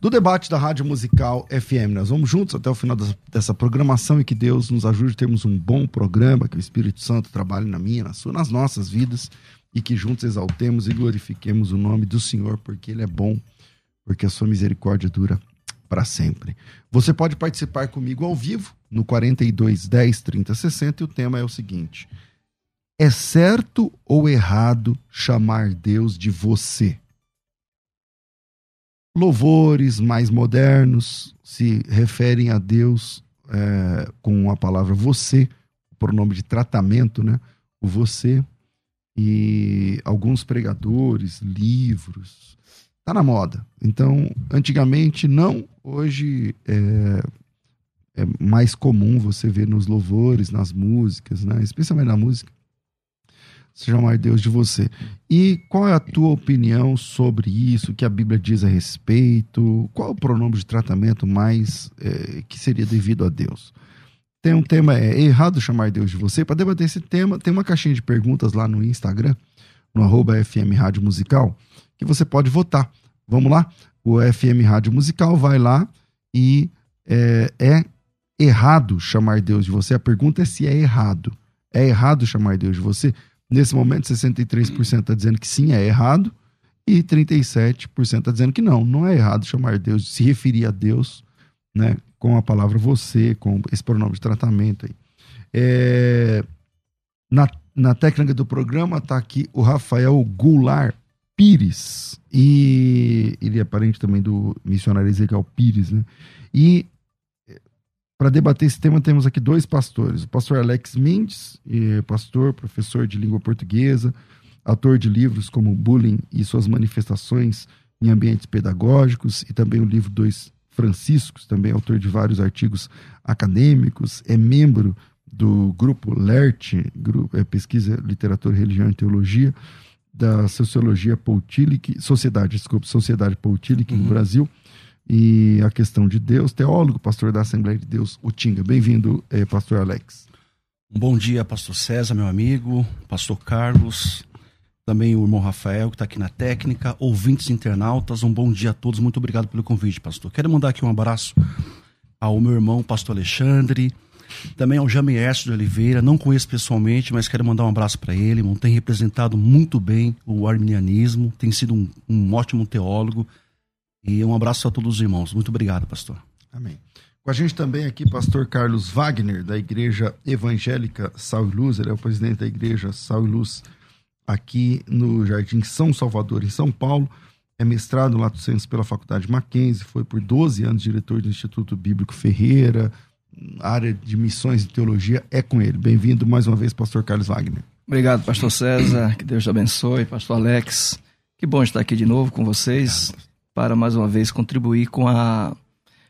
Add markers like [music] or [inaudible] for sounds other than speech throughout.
do debate da Rádio Musical FM. Nós vamos juntos até o final dessa programação e que Deus nos ajude a termos um bom programa, que o Espírito Santo trabalhe na minha, na sua, nas nossas vidas e que juntos exaltemos e glorifiquemos o nome do Senhor, porque Ele é bom, porque a sua misericórdia dura para sempre. Você pode participar comigo ao vivo no 42 10 30 60 e o tema é o seguinte: É certo ou errado chamar Deus de você? Louvores mais modernos se referem a Deus é, com a palavra você, pronome de tratamento, né? O você. E alguns pregadores, livros, tá na moda. Então, antigamente não, hoje é, é mais comum você ver nos louvores, nas músicas, né? Especialmente na música, chamar Deus de você. E qual é a tua opinião sobre isso? O que a Bíblia diz a respeito? Qual é o pronome de tratamento mais é, que seria devido a Deus? Tem um tema, é errado chamar Deus de você. Para debater esse tema, tem uma caixinha de perguntas lá no Instagram, no arroba FM Rádio Musical, que você pode votar. Vamos lá? O FM Rádio Musical vai lá e é, é errado chamar Deus de você. A pergunta é se é errado. É errado chamar Deus de você? Nesse momento, 63% está dizendo que sim, é errado, e 37% está dizendo que não, não é errado chamar Deus, se referir a Deus né, com a palavra você, com esse pronome de tratamento aí. É, na, na técnica do programa está aqui o Rafael Goulart Pires, e ele é parente também do missionário Ezequiel Pires, né? E para debater esse tema, temos aqui dois pastores: o pastor Alex Mendes, pastor, professor de língua portuguesa, autor de livros como Bullying e suas manifestações em ambientes pedagógicos, e também o livro Dois Franciscos, também autor de vários artigos acadêmicos, é membro do grupo LERT, grupo, é, Pesquisa, Literatura, Religião e Teologia, da Sociologia Poutillic, Sociedade, desculpa, Sociedade Poutillic uhum. no Brasil e a questão de Deus, teólogo, pastor da Assembleia de Deus, Utinga. Bem-vindo, eh, pastor Alex. Bom dia, pastor César, meu amigo, pastor Carlos, também o irmão Rafael, que está aqui na técnica, ouvintes internautas, um bom dia a todos, muito obrigado pelo convite, pastor. Quero mandar aqui um abraço ao meu irmão, pastor Alexandre, também ao Jamiercio de Oliveira, não conheço pessoalmente, mas quero mandar um abraço para ele, irmão, tem representado muito bem o arminianismo, tem sido um, um ótimo teólogo, e um abraço a todos os irmãos. Muito obrigado, pastor. Amém. Com a gente também aqui, pastor Carlos Wagner, da Igreja Evangélica Sal e Luz. Ele é o presidente da Igreja Sal e Luz aqui no Jardim São Salvador, em São Paulo. É mestrado em Lato Senso pela Faculdade Mackenzie, foi por 12 anos diretor do Instituto Bíblico Ferreira, área de missões e teologia é com ele. Bem-vindo mais uma vez, pastor Carlos Wagner. Obrigado, pastor César, que Deus te abençoe, pastor Alex. Que bom estar aqui de novo com vocês. Obrigado para mais uma vez contribuir com a,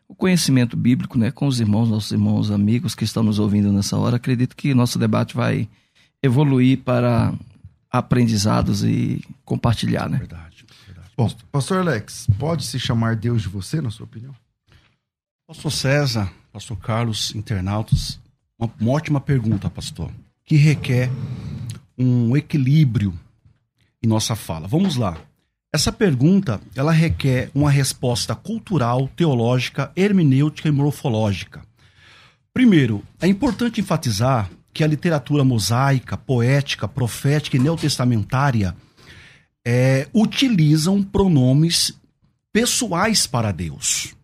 o conhecimento bíblico, né, com os irmãos, nossos irmãos, amigos que estão nos ouvindo nessa hora. Acredito que nosso debate vai evoluir para aprendizados e compartilhar, né? Verdade, verdade. Bom, pastor Alex, pode se chamar Deus de você, na sua opinião? Pastor César, pastor Carlos, internautas, uma, uma ótima pergunta, pastor, que requer um equilíbrio em nossa fala. Vamos lá. Essa pergunta, ela requer uma resposta cultural, teológica, hermenêutica e morfológica. Primeiro, é importante enfatizar que a literatura mosaica, poética, profética e neotestamentária é, utilizam pronomes pessoais para Deus.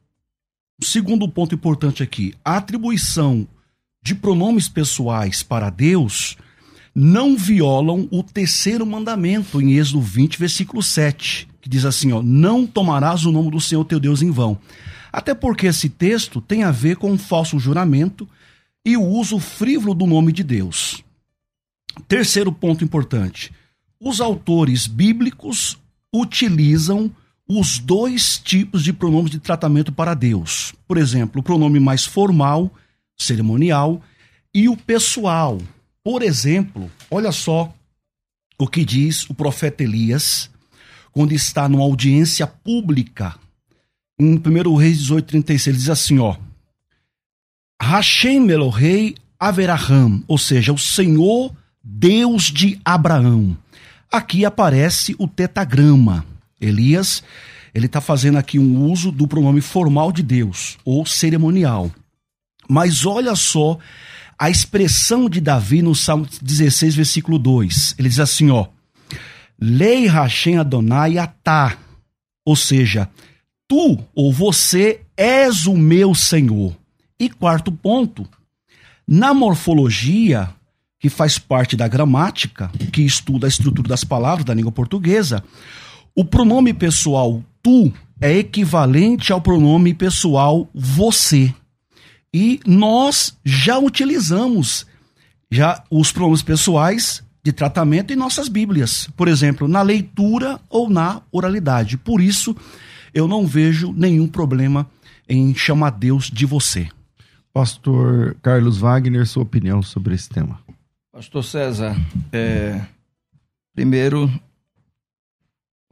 segundo ponto importante aqui, a atribuição de pronomes pessoais para Deus não violam o terceiro mandamento em Êxodo 20, versículo 7, que diz assim, ó, não tomarás o nome do Senhor teu Deus em vão. Até porque esse texto tem a ver com um falso juramento e o uso frívolo do nome de Deus. Terceiro ponto importante. Os autores bíblicos utilizam os dois tipos de pronomes de tratamento para Deus. Por exemplo, o pronome mais formal, cerimonial, e o pessoal. Por exemplo, olha só o que diz o profeta Elias quando está numa audiência pública. Em 1 Reis 18:36 ele diz assim, ó: Hashem Elohei Averaham, ou seja, o Senhor Deus de Abraão. Aqui aparece o tetagrama. Elias, ele está fazendo aqui um uso do pronome formal de Deus, ou cerimonial. Mas olha só a expressão de Davi no Salmo 16, versículo 2. Ele diz assim, ó: Lei Hashem Adonai Atá, ou seja, tu ou você és o meu Senhor. E quarto ponto, na morfologia, que faz parte da gramática, que estuda a estrutura das palavras da língua portuguesa, o pronome pessoal tu é equivalente ao pronome pessoal você. E nós já utilizamos já os pronomes pessoais de tratamento em nossas Bíblias, por exemplo, na leitura ou na oralidade. Por isso, eu não vejo nenhum problema em chamar Deus de você. Pastor Carlos Wagner, sua opinião sobre esse tema. Pastor César, é, primeiro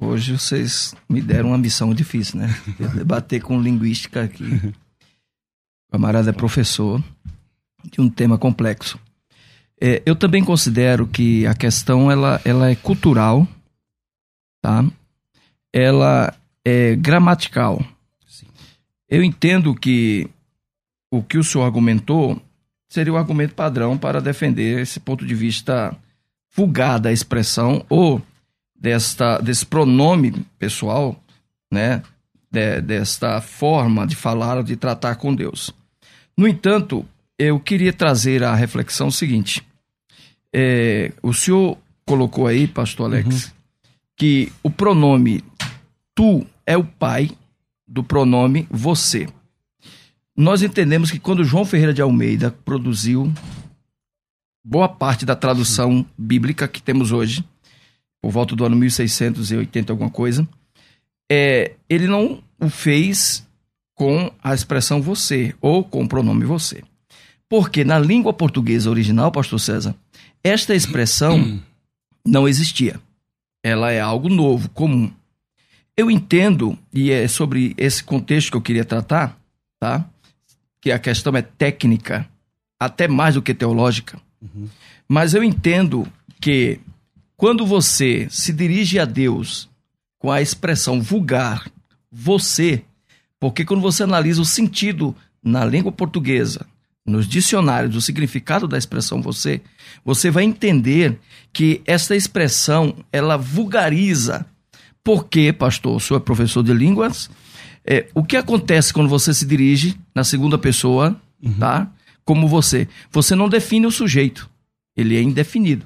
Hoje vocês me deram uma missão difícil, né? [laughs] Debater com linguística aqui. O camarada é professor de um tema complexo. É, eu também considero que a questão ela, ela é cultural, tá? Ela é gramatical. Sim. Eu entendo que o que o senhor argumentou seria o argumento padrão para defender esse ponto de vista vulgar da expressão ou desta, desse pronome pessoal, né? De, desta forma de falar, de tratar com Deus. No entanto, eu queria trazer a reflexão seguinte. É, o senhor colocou aí, pastor Alex, uhum. que o pronome tu é o pai do pronome você. Nós entendemos que quando João Ferreira de Almeida produziu boa parte da tradução bíblica que temos hoje, por volta do ano 1680 alguma coisa, é, ele não o fez com a expressão você ou com o pronome você. Porque na língua portuguesa original, pastor César, esta expressão [clears throat] não existia. Ela é algo novo, comum. Eu entendo, e é sobre esse contexto que eu queria tratar, tá? Que a questão é técnica, até mais do que teológica. Uhum. Mas eu entendo que quando você se dirige a Deus com a expressão vulgar, você, porque quando você analisa o sentido na língua portuguesa, nos dicionários, o significado da expressão você, você vai entender que essa expressão ela vulgariza. Porque, pastor, o senhor é professor de línguas, é, o que acontece quando você se dirige na segunda pessoa, uhum. tá? Como você. Você não define o sujeito. Ele é indefinido,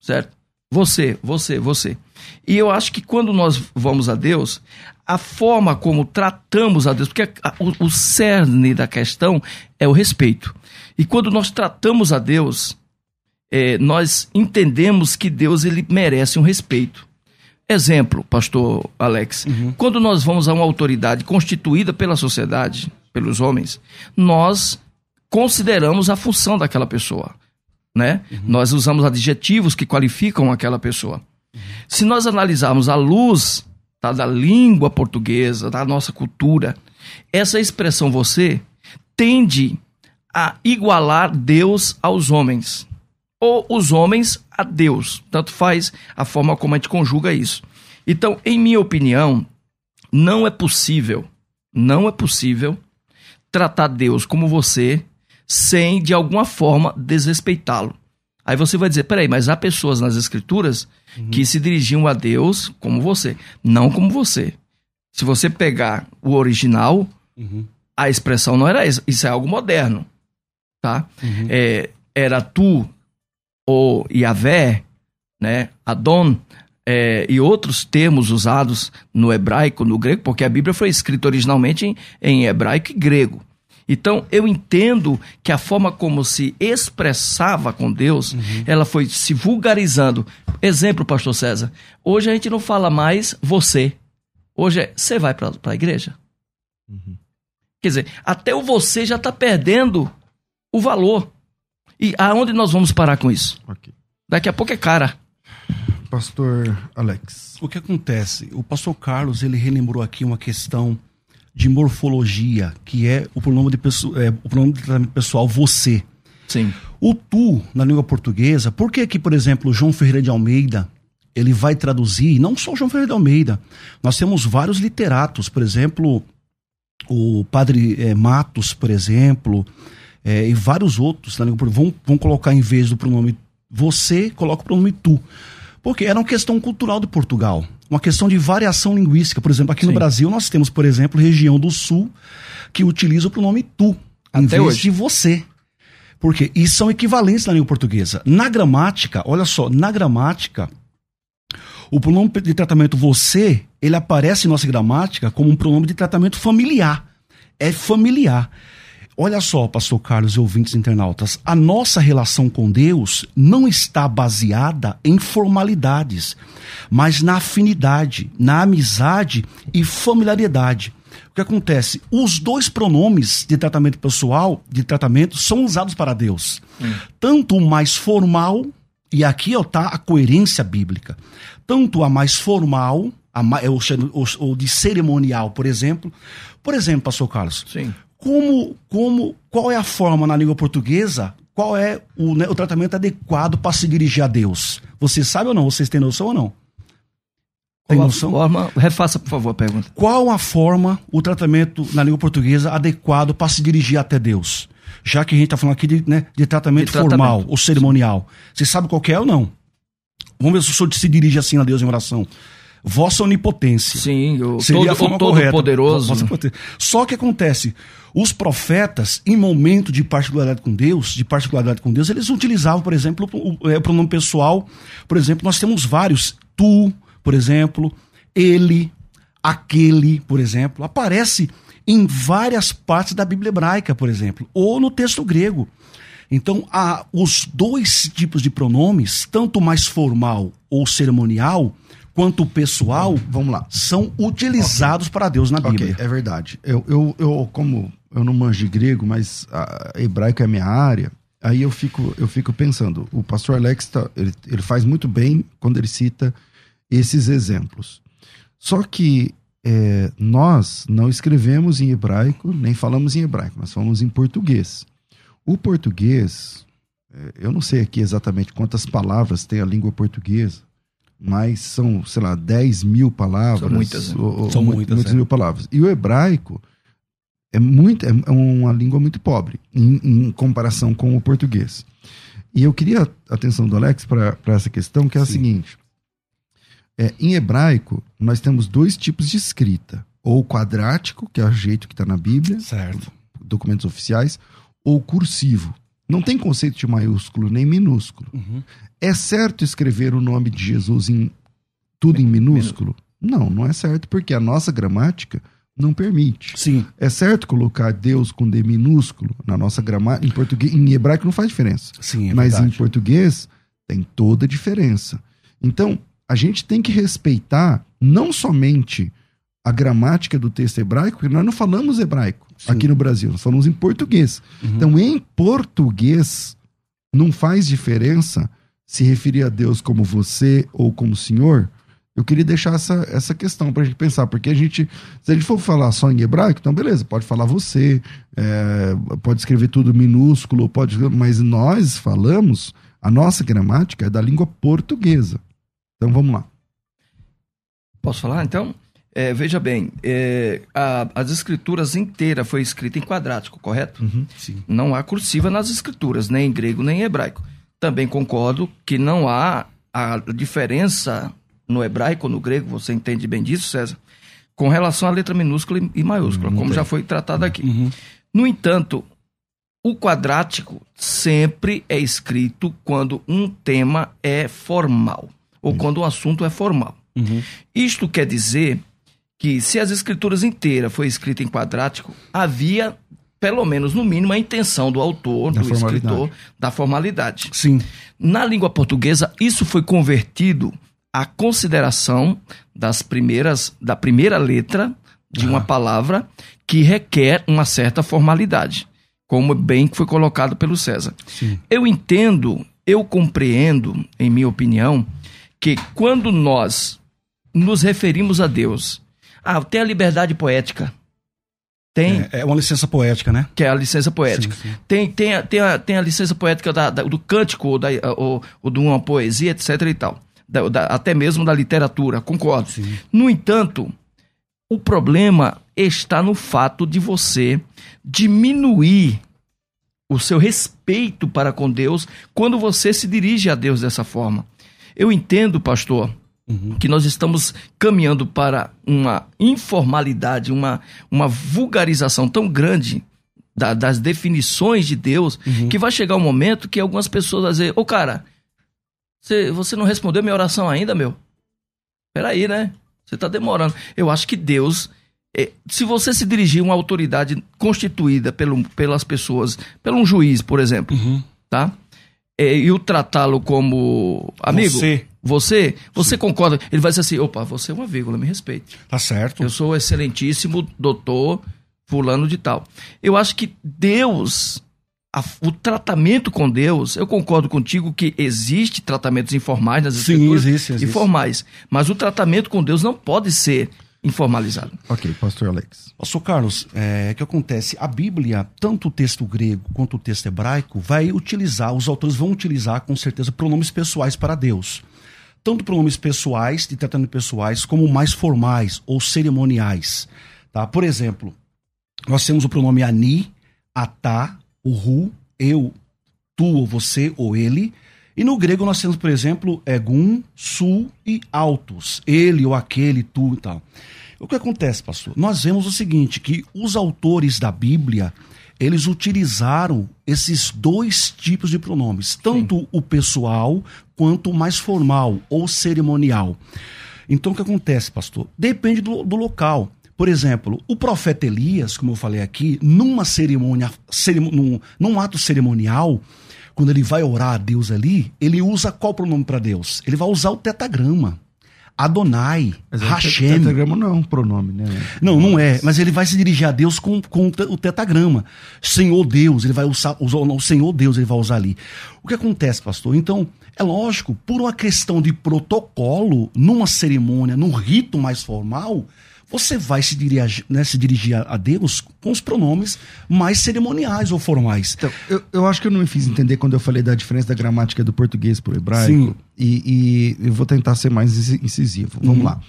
certo? Você, você, você. E eu acho que quando nós vamos a Deus, a forma como tratamos a Deus, porque o, o cerne da questão é o respeito. E quando nós tratamos a Deus, é, nós entendemos que Deus ele merece um respeito. Exemplo, pastor Alex, uhum. quando nós vamos a uma autoridade constituída pela sociedade, pelos homens, nós consideramos a função daquela pessoa né? Uhum. Nós usamos adjetivos que qualificam aquela pessoa. Uhum. Se nós analisarmos a luz tá, da língua portuguesa, da nossa cultura, essa expressão você tende a igualar Deus aos homens. Ou os homens a Deus. Tanto faz a forma como a gente conjuga isso. Então, em minha opinião, não é possível, não é possível tratar Deus como você sem, de alguma forma, desrespeitá-lo. Aí você vai dizer: peraí, mas há pessoas nas Escrituras uhum. que se dirigiam a Deus como você, não como você. Se você pegar o original, uhum. a expressão não era isso, isso é algo moderno. Tá? Uhum. É, era tu ou Yahvé, né, Adon, é, e outros termos usados no hebraico, no grego, porque a Bíblia foi escrita originalmente em, em hebraico e grego. Então, eu entendo que a forma como se expressava com Deus, uhum. ela foi se vulgarizando. Exemplo, pastor César. Hoje a gente não fala mais você. Hoje é você vai para a igreja. Uhum. Quer dizer, até o você já está perdendo o valor. E aonde nós vamos parar com isso? Okay. Daqui a pouco é cara. Pastor Alex. O que acontece? O pastor Carlos ele relembrou aqui uma questão de morfologia, que é o pronome de, pessoa, é, o pronome de tratamento pessoal você. Sim. O tu, na língua portuguesa, por que que, por exemplo, João Ferreira de Almeida, ele vai traduzir, não só João Ferreira de Almeida, nós temos vários literatos, por exemplo, o padre é, Matos, por exemplo, é, e vários outros na língua portuguesa, vão, vão colocar em vez do pronome você, coloca o pronome tu. Porque era uma questão cultural de Portugal uma questão de variação linguística. Por exemplo, aqui Sim. no Brasil nós temos, por exemplo, região do sul que utiliza o pronome tu Até em vez hoje. de você. Porque e são equivalentes na língua portuguesa. Na gramática, olha só, na gramática, o pronome de tratamento você, ele aparece em nossa gramática como um pronome de tratamento familiar. É familiar. Olha só, pastor Carlos e ouvintes internautas, a nossa relação com Deus não está baseada em formalidades, mas na afinidade, na amizade e familiaridade. O que acontece? Os dois pronomes de tratamento pessoal, de tratamento, são usados para Deus. Hum. Tanto o mais formal, e aqui está a coerência bíblica, tanto a mais formal, a, ou, ou de cerimonial, por exemplo. Por exemplo, pastor Carlos, Sim como, como, qual é a forma na língua portuguesa? Qual é o, né, o tratamento adequado para se dirigir a Deus? Você sabe ou não? Vocês têm noção ou não? Tem qual noção? Forma, refaça, por favor, a pergunta. Qual a forma, o tratamento na língua portuguesa adequado para se dirigir até Deus? Já que a gente está falando aqui de, né, de tratamento de formal tratamento. ou cerimonial. Você sabe qual é ou não? Vamos ver se o senhor se dirige assim a Deus em oração vossa onipotência. Sim, o Seria todo, o todo poderoso. Só que acontece, os profetas, em momento de particularidade com Deus, de particularidade com Deus, eles utilizavam, por exemplo, o, é, o pronome pessoal. Por exemplo, nós temos vários. Tu, por exemplo, ele, aquele, por exemplo, aparece em várias partes da Bíblia hebraica, por exemplo, ou no texto grego. Então, há os dois tipos de pronomes, tanto mais formal ou cerimonial, quanto pessoal, vamos lá, são utilizados okay. para Deus na Bíblia. Okay, é verdade. Eu, eu, eu, como eu não manjo de grego, mas hebraico é a minha área, aí eu fico, eu fico pensando, o pastor Alex, tá, ele, ele faz muito bem quando ele cita esses exemplos. Só que é, nós não escrevemos em hebraico, nem falamos em hebraico, nós falamos em português. O português, é, eu não sei aqui exatamente quantas palavras tem a língua portuguesa, mas são, sei lá, 10 mil palavras. São muitas. Né? Ou, são muitas, muitas é. mil palavras. E o hebraico é, muito, é, é uma língua muito pobre em, em, comparação com o português. E eu queria a atenção do Alex para essa questão, que é Sim. a seguinte. É, em hebraico, nós temos dois tipos de escrita. Ou quadrático, que é o jeito que está na Bíblia, certo. documentos oficiais, ou cursivo. Não tem conceito de maiúsculo nem minúsculo. Uhum. É certo escrever o nome de Jesus em tudo em minúsculo? Não, não é certo, porque a nossa gramática não permite. Sim. É certo colocar Deus com D minúsculo na nossa gramática. Em português, em hebraico não faz diferença. Sim, é Mas verdade. em português tem toda a diferença. Então, a gente tem que respeitar não somente a gramática do texto hebraico, porque nós não falamos hebraico Sim. aqui no Brasil, nós falamos em português. Uhum. Então, em português, não faz diferença se referir a Deus como você ou como Senhor, eu queria deixar essa, essa questão para a gente pensar, porque a gente, se a gente for falar só em hebraico, então beleza, pode falar você, é, pode escrever tudo minúsculo, pode, mas nós falamos, a nossa gramática é da língua portuguesa. Então vamos lá. Posso falar então? É, veja bem, é, a, as escrituras inteiras foi escrita em quadrático, correto? Uhum, Não há cursiva nas escrituras, nem em grego nem em hebraico. Também concordo que não há a diferença no hebraico, no grego, você entende bem disso, César, com relação à letra minúscula e maiúscula, como já foi tratado aqui. Uhum. No entanto, O quadrático sempre é escrito quando um tema é formal ou quando o assunto é formal. Uhum. Isto quer dizer que se as escrituras inteiras foi escrita em quadrático, havia pelo menos no mínimo a intenção do autor, Da do escritor, da formalidade. Sim. Na língua portuguesa, isso foi convertido à consideração das primeiras, da primeira letra de uma palavra que requer uma certa formalidade, como bem foi colocado pelo César. Sim. Eu entendo, eu compreendo, em minha opinião, que quando nós nos referimos a Deus, ah, tem a liberdade poética, tem, É, é uma licença poética, né? que é a licença poética. Sim, sim. Tem, tem, a, tem, a, tem a licença poética da, da- do cântico, ou, da, ou, ou de uma poesia, etc. e tal. Da- da- até mesmo da literatura, concordo. Sim. No entanto, o problema está no fato de você diminuir o seu respeito para com Deus quando você se dirige a Deus dessa forma. Eu entendo, pastor, Uhum. que nós estamos caminhando para uma informalidade, uma, uma vulgarização tão grande da- das definições de Deus, Uhum. que vai chegar um momento que algumas pessoas vão dizer, ô cara, você, você não respondeu minha oração ainda, meu? Peraí, né? Você tá demorando. Eu acho que Deus, é, se você se dirigir a uma autoridade constituída pelo, pelas pessoas, pelo um juiz, por exemplo, Uhum. tá? É, e o tratá-lo como amigo, Você. Você, você concorda? Ele vai dizer assim: opa, você é uma vírgula, me respeite. Tá certo. Eu sou o excelentíssimo doutor fulano de tal. Eu acho que Deus, a- o tratamento com Deus, eu concordo contigo que existe tratamentos informais nas Sim, escrituras existe, existe. e formais, mas o tratamento com Deus não pode ser informalizado. Ok, pastor Alex. Pastor Carlos, é, o que acontece? A Bíblia, tanto o texto grego quanto o texto hebraico, vai utilizar, os autores vão utilizar com certeza pronomes pessoais para Deus. Tanto pronomes pessoais, de tratamento pessoais, como mais formais ou cerimoniais. Tá? Por exemplo, nós temos o pronome ani, atá, o ru, eu, tu ou você ou ele. E no grego nós temos, por exemplo, egun, su e autos. Ele ou aquele, tu e tal. O que acontece, pastor? Nós vemos o seguinte, que os autores da Bíblia, eles utilizaram esses dois tipos de pronomes, tanto o pessoal quanto o mais formal ou cerimonial. Então, o que acontece, pastor? Depende do, do local. Por exemplo, o profeta Elias, como eu falei aqui, numa cerimônia, cerimo- num, num ato cerimonial, quando ele vai orar a Deus ali, ele usa qual pronome para Deus? Ele vai usar o tetagrama. Adonai, Mas Hashem. O tetragrama não é um pronome, né? Não, não é. Mas ele vai se dirigir a Deus com, com o te- o tetagrama. Senhor Deus, ele vai usar, usar não, o Senhor Deus, ele vai usar ali. O que acontece, pastor? Então, é lógico, por uma questão de protocolo, numa cerimônia, num rito mais formal, você vai se dirigir, né, se dirigir a- Deus com os pronomes mais cerimoniais ou formais. Então, eu, eu acho que eu não me fiz entender quando eu falei da diferença da gramática do português para o hebraico. Sim. E, e eu vou tentar ser mais inci- incisivo. Vamos Uhum. lá.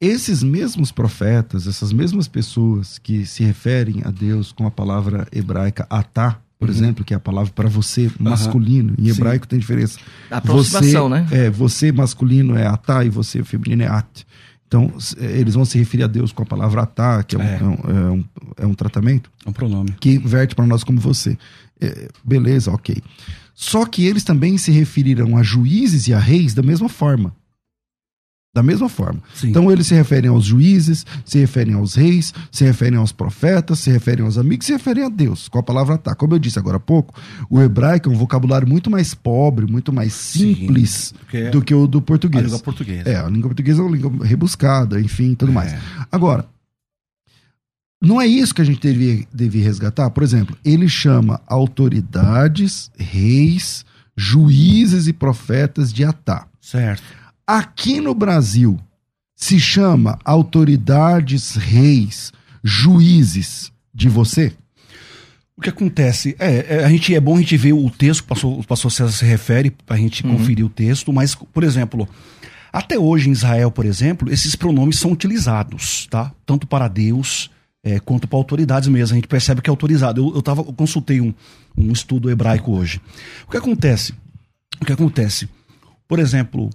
Esses mesmos profetas, essas mesmas pessoas que se referem a Deus com a palavra hebraica atá, por Uhum. exemplo, que é a palavra para você masculino, em Sim. hebraico tem diferença. A aproximação, você, né? É, você masculino é atá e você feminino é at. Então, eh, eles vão se referir a Deus com a palavra atá, que é um, É. é um, é um, é um tratamento É um pronome. que verte para nós como você. É, beleza, ok. Só que eles também se referiram a juízes e a reis da mesma forma. Da mesma forma. Sim. Então eles se referem aos juízes, se referem aos reis, se referem aos profetas, se referem aos amigos, se referem a Deus, com a palavra tá. Como eu disse agora há pouco, o hebraico é um vocabulário muito mais pobre, muito mais Sim, simples porque é do que o do a português. língua portuguesa. É, a língua portuguesa é uma língua rebuscada, enfim, tudo mais. É. Agora, não é isso que a gente devia, devia resgatar? Por exemplo, ele chama autoridades, reis, juízes e profetas de Atá. Certo. Aqui no Brasil, se chama autoridades, reis, juízes de você? O que acontece? É, é, a gente, é bom a gente ver o texto o pastor, César se refere, para a gente conferir o texto, mas, por exemplo, até hoje em Israel, por exemplo, esses pronomes são utilizados, tá? Tanto para Deus é, quanto para autoridades mesmo. A gente percebe que é autorizado. Eu, eu, tava, eu consultei um, um estudo hebraico hoje. O que acontece? O que acontece? Por exemplo,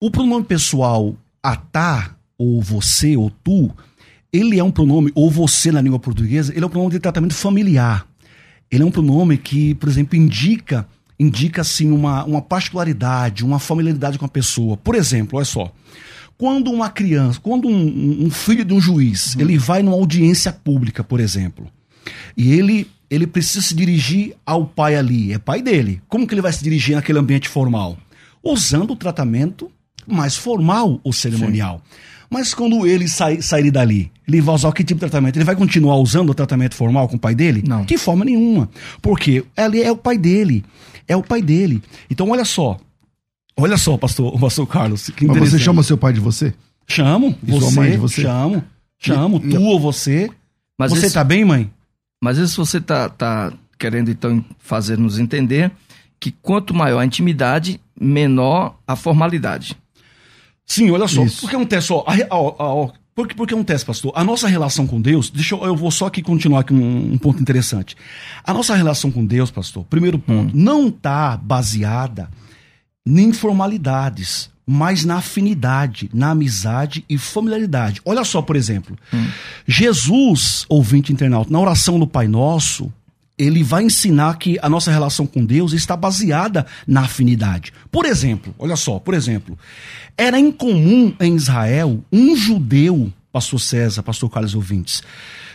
o pronome pessoal atá, ou você, ou tu, ele é um pronome, ou você na língua portuguesa, ele é um pronome de tratamento familiar. ele é um pronome que, por exemplo, indica indica assim uma, uma particularidade, uma familiaridade com a pessoa. Por exemplo, olha só, quando uma criança, quando um, um filho de um juiz, uhum. ele vai numa audiência pública, por exemplo, e ele ele precisa se dirigir ao pai ali, é pai dele. Como que ele vai se dirigir naquele ambiente formal? Usando o tratamento mais formal ou cerimonial. Sim. Mas quando ele sai, sair dali, ele vai usar que tipo de tratamento? Ele vai continuar usando o tratamento formal com o pai dele? Não. De forma nenhuma. Porque ele é o pai dele. É o pai dele. Então, olha só. Olha só, pastor, pastor Carlos. Mas você chama seu pai de você? Chamo. E você, sua mãe de você? Chamo. Chamo. E, tu ou você. Mas você esse, tá bem, mãe? Mas isso você tá, tá querendo, então, fazer nos entender que quanto maior a intimidade, menor a formalidade. Sim, olha só. Isso. Porque um teste, ó. A, a, a, porque, porque teste, pastor. A nossa relação com Deus, deixa eu, eu vou só aqui continuar aqui um, um, ponto interessante. A nossa relação com Deus, pastor, primeiro ponto, hum. não está baseada em formalidades, mas na afinidade, na amizade e familiaridade. Olha só, por exemplo, hum. Jesus, ouvinte internauta, na oração do Pai Nosso, ele vai ensinar que a nossa relação com Deus está baseada na afinidade. Por exemplo, olha só, por exemplo, era incomum em Israel um judeu, pastor César, pastor Carlos ouvintes,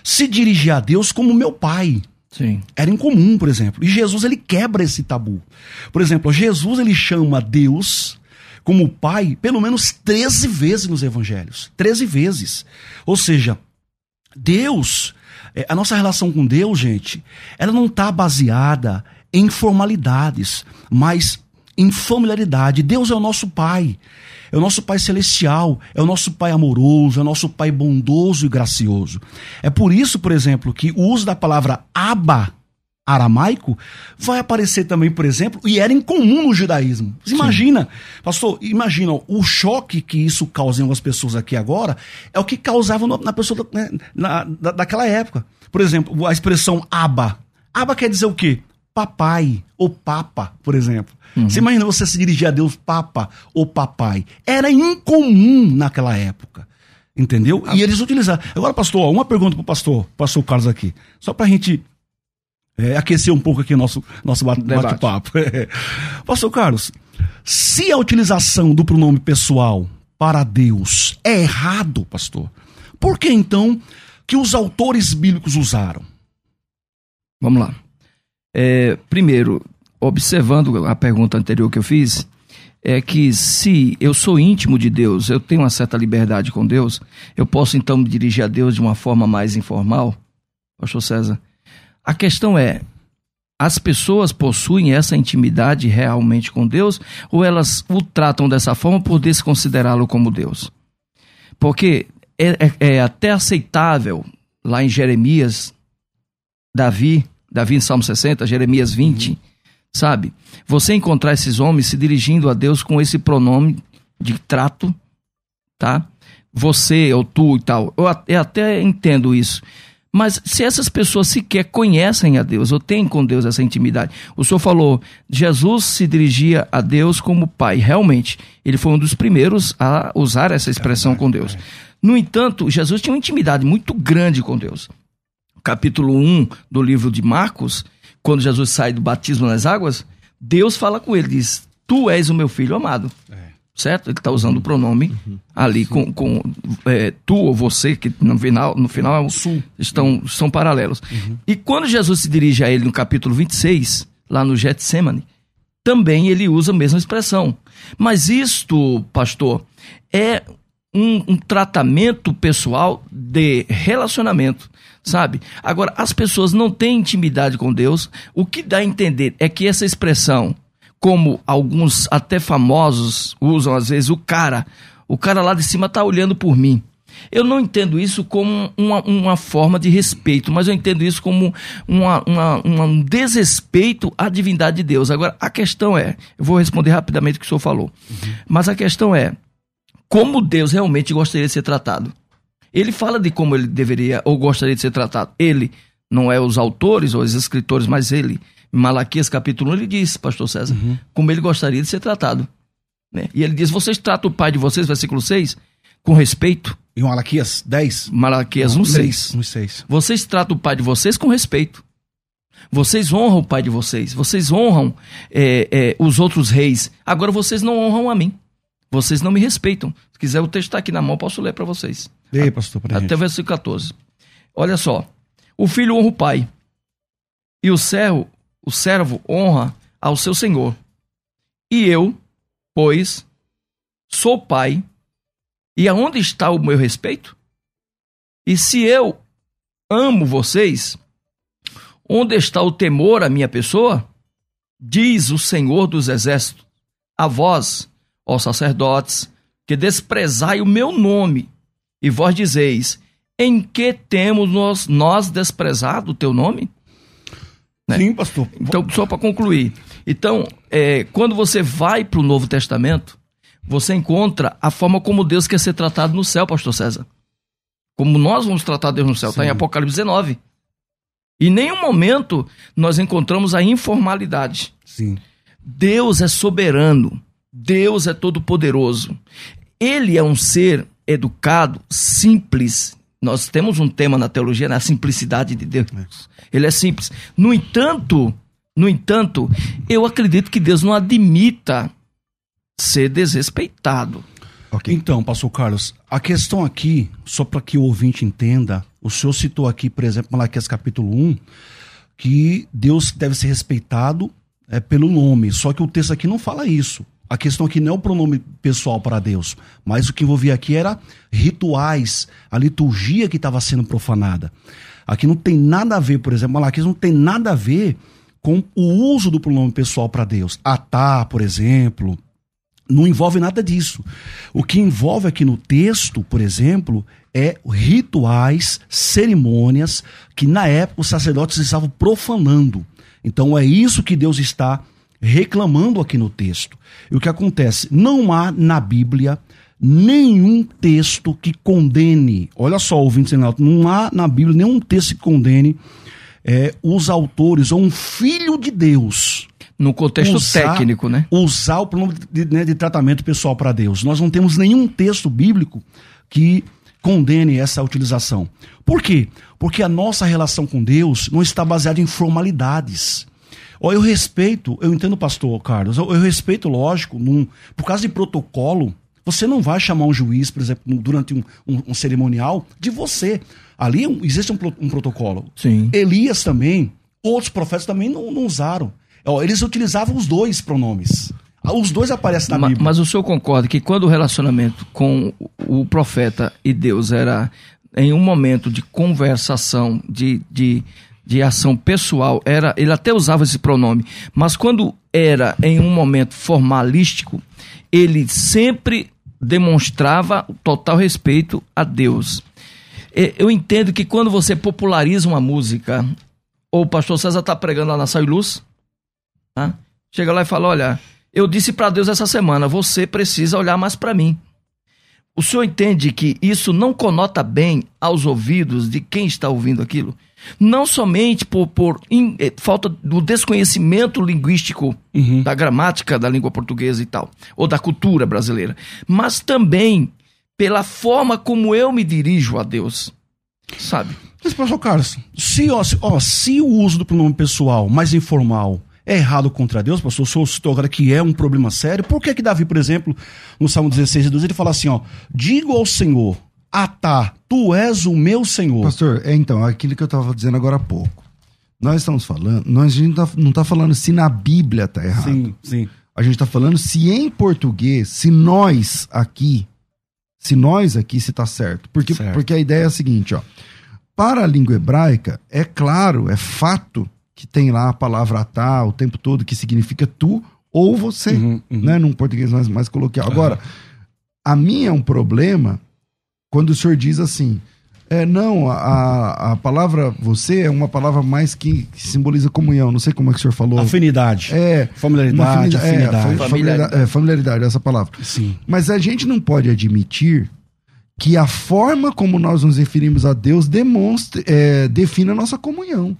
se dirigir a Deus como meu pai. Sim. Era incomum, por exemplo. E Jesus ele quebra esse tabu. Por exemplo, Jesus ele chama Deus como pai pelo menos 13 vezes nos evangelhos. 13 vezes. Ou seja, Deus é, a nossa relação com Deus, gente, ela não está baseada em formalidades, mas em familiaridade. Deus é o nosso Pai, é o nosso Pai celestial, é o nosso Pai amoroso, é o nosso Pai bondoso e gracioso. É por isso, por exemplo, que o uso da palavra Abba aramaico vai aparecer também, por exemplo, e era incomum no judaísmo. Imagina, pastor, imagina o choque que isso causa em algumas pessoas aqui agora é o que causava na pessoa né, na, na, daquela época. Por exemplo, a expressão aba. Aba quer dizer o quê? Papai ou papa, por exemplo. Uhum. Você imagina você se dirigir a Deus papa ou papai. Era incomum naquela época. Entendeu? E eles utilizaram. Agora, pastor, uma pergunta para o pastor, pastor Carlos aqui. Só para a gente é, aquecer um pouco aqui o nosso, nosso bate-papo. [laughs] É. Pastor Carlos, se a utilização do pronome pessoal para Deus é errado, pastor, por que então que os autores bíblicos usaram? Vamos lá. É, primeiro, observando a pergunta anterior que eu fiz, é que se eu sou íntimo de Deus, eu tenho uma certa liberdade com Deus, eu posso então me dirigir a Deus de uma forma mais informal? Pastor César, a questão é: as pessoas possuem essa intimidade realmente com Deus ou elas o tratam dessa forma por desconsiderá-lo como Deus? Porque é, é, é, até aceitável lá em Jeremias, Davi, Davi em Salmo 60, Jeremias 20, uhum. sabe? Você encontrar esses homens se dirigindo a Deus com esse pronome de trato, tá? Você ou tu e tal. Eu, eu até entendo isso. Mas se essas pessoas sequer conhecem a Deus ou têm com Deus essa intimidade, o senhor falou, Jesus se dirigia a Deus como Pai. Realmente, ele foi um dos primeiros a usar essa expressão com Deus. No entanto, Jesus tinha uma intimidade muito grande com Deus. Capítulo 1 do livro de Marcos, quando Jesus sai do batismo nas águas, Deus fala com ele, diz: Tu és o meu filho amado. É certo? Ele está usando o pronome uhum. ali com, com é, tu ou você, que no final, no final é estão, são paralelos. Uhum. E quando Jesus se dirige a ele no capítulo 26, lá no Getsemane, também ele usa a mesma expressão. Mas isto, pastor, é um, um tratamento pessoal de relacionamento sabe? Agora, as pessoas não têm intimidade com Deus. O que dá a entender é que essa expressão como alguns até famosos usam às vezes, o cara, o cara lá de cima está olhando por mim. Eu não entendo isso como uma, uma forma de respeito, mas eu entendo isso como uma, uma, um desrespeito à divindade de Deus. Agora, a questão é, eu vou responder rapidamente o que o senhor falou, uhum. mas a questão é, como Deus realmente gostaria de ser tratado? Ele fala de como ele deveria ou gostaria de ser tratado. Ele, não é os autores ou os escritores, mas ele. Malaquias capítulo 1, ele diz, pastor César, uhum. como ele gostaria de ser tratado. Né? E ele diz: vocês tratam o pai de vocês, versículo 6, com respeito. Em Malaquias 10? Malaquias 1, 6. 1, 6. Vocês tratam o pai de vocês com respeito. Vocês honram o pai de vocês. Vocês honram é, é, os outros reis. Agora vocês não honram a mim. Vocês não me respeitam. Se quiser, o texto está aqui na mão, posso ler para vocês. Pastor, pra Até gente. o versículo 14. Olha só. O filho honra o pai. E o servo, o servo honra ao seu senhor. E eu, pois, sou pai. E aonde está o meu respeito? E se eu amo vocês, onde está o temor à minha pessoa? Diz o Senhor dos Exércitos: A vós, ó sacerdotes, que desprezai o meu nome, e vós dizeis: Em que temos nós, desprezado o teu nome? Né? Sim, pastor. Então, só para concluir. Então, é, quando você vai para o Novo Testamento, você encontra a forma como Deus quer ser tratado no céu, pastor César. Como nós vamos tratar Deus no céu. Está em. Apocalipse 19. Em nenhum momento nós encontramos a informalidade. Sim. Deus é soberano. Deus é todo-poderoso. Ele é um ser educado, simples. Nós temos um tema na teologia, na simplicidade de Deus. Ele é simples. No entanto, no entanto, eu acredito que Deus não admita ser desrespeitado. Ok. Então, pastor Carlos, a questão aqui, só para que o ouvinte entenda, o senhor citou aqui, por exemplo, Malaquias capítulo 1, que Deus deve ser respeitado é, pelo nome. Só que o texto aqui não fala isso. A questão aqui não é o pronome pessoal para Deus, mas o que envolvia aqui era rituais, a liturgia que estava sendo profanada. Aqui não tem nada a ver, por exemplo, Malaquias não tem nada a ver com o uso do pronome pessoal para Deus. Atá, por exemplo, não envolve nada disso. O que envolve aqui no texto, por exemplo, é rituais, cerimônias que na época os sacerdotes estavam profanando. Então é isso que Deus está reclamando aqui no texto. E o que acontece? Não há na Bíblia nenhum texto que condene. Olha só, ouvinte Renato, não há na Bíblia nenhum texto que condene é, os autores ou um filho de Deus No contexto Usar- técnico, né? usar o pronome de, né, de tratamento pessoal para Deus. Nós não temos nenhum texto bíblico que condene essa utilização. Por quê? Porque a nossa relação com Deus não está baseada em formalidades. Ó, eu respeito, eu entendo, pastor Carlos, eu, eu respeito, lógico, num- por causa de protocolo, você não vai chamar um juiz, por exemplo, durante um, um- um cerimonial, de você. Ali um- existe um, pro- protocolo. Sim. Elias também, outros profetas também não, não usaram. Ó, eles utilizavam os dois pronomes. Ah, Os dois aparecem na Bíblia. Mas o senhor concorda que quando o relacionamento com o o profeta e Deus era em um momento de conversação, de, de, de ação pessoal, era ele até usava esse pronome, mas quando era em um momento formalístico, ele sempre demonstrava total respeito a Deus. E- Eu entendo que quando você populariza uma música, ou o pastor César está pregando lá na Sal Luz, tá? chega lá e fala: Olha, eu disse para Deus essa semana, você precisa olhar mais para mim. O senhor entende que isso não conota bem aos ouvidos de quem está ouvindo aquilo? Não somente por, por in- eh, falta do desconhecimento linguístico Uhum. da gramática da língua portuguesa e tal, ou da cultura brasileira, mas também pela forma como eu me dirijo a Deus. Sabe? Mas, pastor Carlos, se, ó, se, ó, se o uso do pronome pessoal mais informal é errado contra Deus, pastor, o senhor citou agora que é um problema sério, por que que Davi, por exemplo, no Salmo 16 e 12, ele fala assim, ó, digo ao Senhor, Atá, tu és o meu Senhor. Pastor, é então, aquilo que eu estava dizendo agora há pouco. Nós estamos falando, nós, a gente tá- não está falando se na Bíblia está errado. Sim, sim. A gente está falando se em português, se nós aqui, se nós aqui se está certo. Porque, Certo. porque a ideia é a seguinte, ó. Para a língua hebraica, é claro, é fato que tem lá a palavra tá o tempo todo, que significa tu ou você, Uhum, uhum. né? Num português mais, mais coloquial. Agora, a minha é um problema quando o senhor diz assim, é, não, a, a palavra você é uma palavra mais que, que simboliza comunhão. Não sei como é que o senhor falou. Afinidade. É, Familiaridade, afinidade, é, afinidade. fa- familiaridade, é, familiaridade, essa palavra. Sim. Mas a gente não pode admitir que a forma como nós nos referimos a Deus demonstre, é, define a nossa comunhão.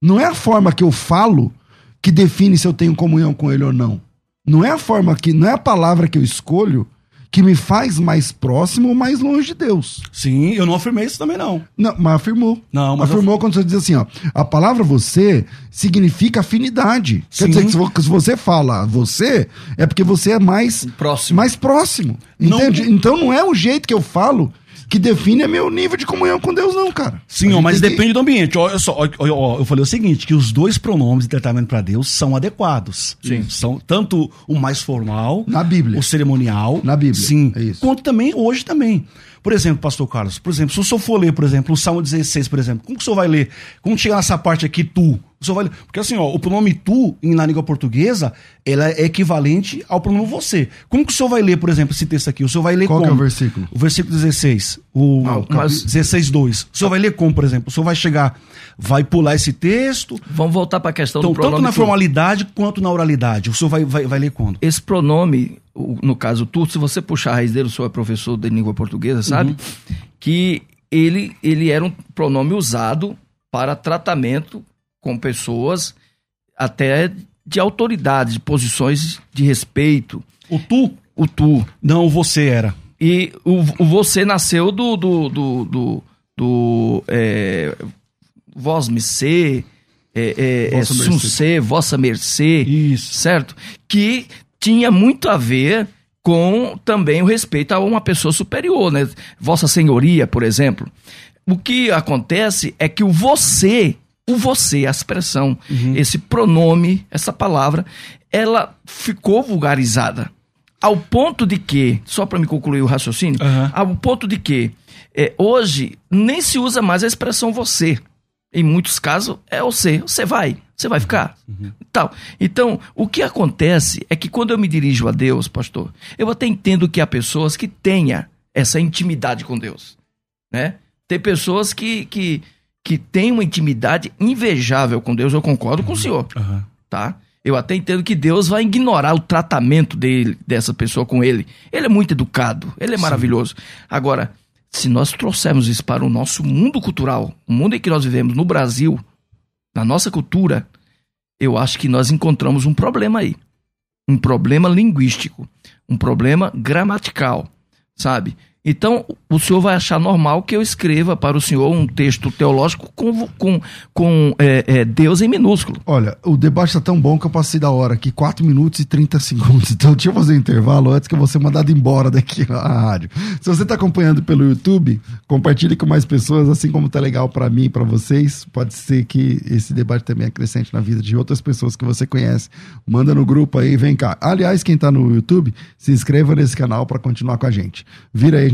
Não é a forma que eu falo que define se eu tenho comunhão com Ele ou não. Não é a forma que, não é a palavra que eu escolho que me faz mais próximo ou mais longe de Deus. Sim, eu não afirmei isso também, não. Não, mas afirmou. Não, mas afirmou quando você diz assim, ó. A palavra você significa afinidade. Quer Sim. dizer que se vo- se você fala você, é porque você é mais Próximo. mais próximo. Não- Entende? Então não é o jeito que eu falo que define meu nível de comunhão com Deus, não, cara. Sim, ó, mas tem que- depende do ambiente. Olha só, ó, ó, eu falei o seguinte, que os dois pronomes de tratamento para Deus são adequados. Sim. São tanto o mais formal, Na Bíblia. o cerimonial. Na Bíblia, Sim. é isso. Quanto também, hoje também. Por exemplo, pastor Carlos, por exemplo, se o senhor for ler, por exemplo, o Salmo 16, por exemplo, como que o senhor vai ler? Quando chegar nessa parte aqui, tu, vai? Porque assim, ó, o pronome tu, em- na língua portuguesa, ela é equivalente ao pronome você. Como que o senhor vai ler, por exemplo, esse texto aqui? O senhor vai ler Qual como? que é o versículo? O versículo 16. O Não, mas- 16, 2. O senhor vai ler como, por exemplo? O senhor vai chegar, vai pular esse texto. Vamos voltar para a questão Então, do pronome tanto na tu. formalidade quanto na oralidade. O senhor vai, vai, vai ler quando? Esse pronome, no caso tu, se você puxar a raiz dele, o senhor é professor de língua portuguesa, sabe? Uhum. Que ele, ele era um pronome usado para tratamento com pessoas até de autoridade, de posições de respeito. O tu? O tu. Não, você era. E o, o você nasceu do. do, do, do, do, é, vós me ser, é, é, é, mercê. vossa mercê Isso. certo? Que tinha muito a ver com também o respeito a uma pessoa superior, né? Vossa Senhoria, por exemplo. O que acontece é que o você, o você, a expressão, esse pronome, essa palavra, ela ficou vulgarizada. Ao ponto de que, só para me concluir o raciocínio, Aham. ao ponto de que é, hoje nem se usa mais a expressão você. Em muitos casos é você. Você vai, você vai ficar. Tal. Então, o que acontece é que quando eu me dirijo a Deus, pastor, eu até entendo que há pessoas que tenha essa intimidade com Deus. Né? Tem pessoas que, que, que têm uma intimidade invejável com Deus, eu concordo com o senhor Aham. tá? Eu até entendo que Deus vai ignorar o tratamento dele, dessa pessoa com ele. Ele é muito educado, ele é maravilhoso. Agora, se nós trouxermos isso para o nosso mundo cultural, o mundo em que nós vivemos, no Brasil, na nossa cultura, eu acho que nós encontramos um problema aí. Um problema linguístico, um problema gramatical, sabe? Então, o senhor vai achar normal que eu escreva para o senhor um texto teológico com, com, com é, é, Deus em minúsculo. Olha, o debate tá tão bom que eu passei da hora aqui, 4 minutos e 30 segundos. Então, deixa eu fazer um intervalo antes que eu vou ser mandado embora daqui na rádio. Se você tá acompanhando pelo YouTube, compartilhe com mais pessoas, assim como tá legal para mim e para vocês. Pode ser que esse debate também acrescente na vida de outras pessoas que você conhece. Manda no grupo aí, vem cá. Aliás, quem tá no YouTube, se inscreva nesse canal para continuar com a gente. Vira aí,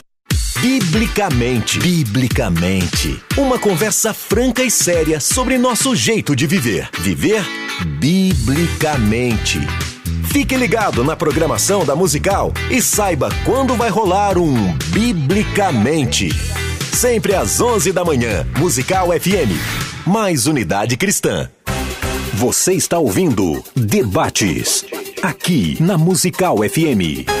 Biblicamente. Biblicamente. Uma conversa franca e séria sobre nosso jeito de viver. Viver biblicamente. Fique ligado na programação da Musical e saiba quando vai rolar um Biblicamente. Sempre às 11 da manhã, Musical FM. Mais unidade cristã. Você está ouvindo Debates. Aqui na Musical FM.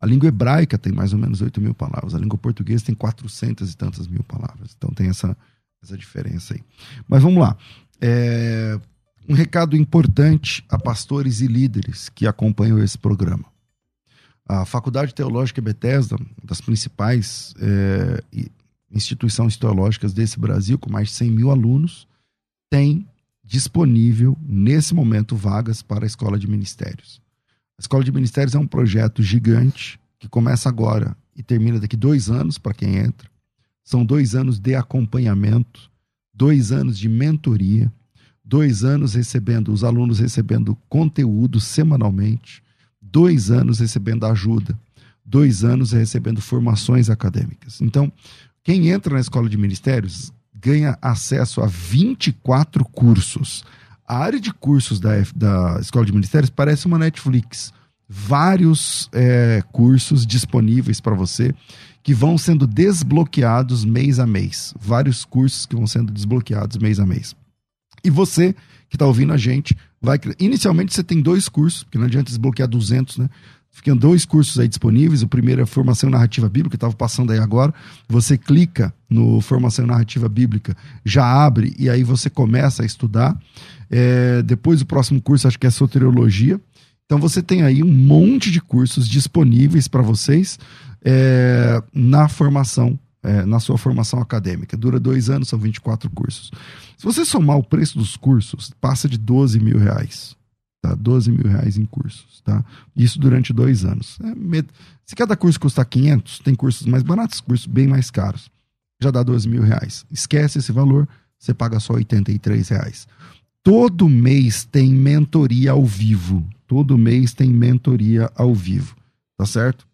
A língua hebraica tem mais ou menos 8 mil palavras. A língua portuguesa tem 400 e tantas mil palavras. Então tem essa, essa diferença aí. Mas vamos lá. É, um recado importante a pastores e líderes que acompanham esse programa. A Faculdade Teológica Bethesda, das principais é, instituições teológicas desse Brasil, com mais de 100 mil alunos, tem disponível, nesse momento, vagas para a Escola de Ministérios. A Escola de Ministérios é um projeto gigante que começa agora e termina daqui dois anos para quem entra. São dois anos de acompanhamento, dois anos de mentoria, dois anos recebendo, os alunos recebendo conteúdo semanalmente, dois anos recebendo ajuda, dois anos recebendo formações acadêmicas. Então, quem entra na escola de ministérios ganha acesso a 24 cursos. A área de cursos da, da escola de ministérios parece uma Netflix. Vários é, cursos disponíveis para você que vão sendo desbloqueados mês a mês. Vários cursos que vão sendo desbloqueados mês a mês. E você que está ouvindo a gente, vai. Inicialmente você tem dois cursos, porque não adianta desbloquear 200, né? Ficam dois cursos aí disponíveis. O primeiro é Formação Narrativa Bíblica, que estava passando aí agora. Você clica no Formação Narrativa Bíblica, já abre e aí você começa a estudar. É, depois o próximo curso, acho que é Soteriologia. Então você tem aí um monte de cursos disponíveis para vocês é, na formação é, na sua formação acadêmica. Dura dois anos, são 24 cursos. Se você somar o preço dos cursos, passa de 12 mil reais. Tá? 12 mil reais em cursos. Tá? Isso durante dois anos. É, se cada curso custar 500, tem cursos mais baratos, cursos bem mais caros. Já dá 12 mil reais. Esquece esse valor, você paga só 83 reais. Todo mês tem mentoria ao vivo. Todo mês tem mentoria ao vivo. Tá certo?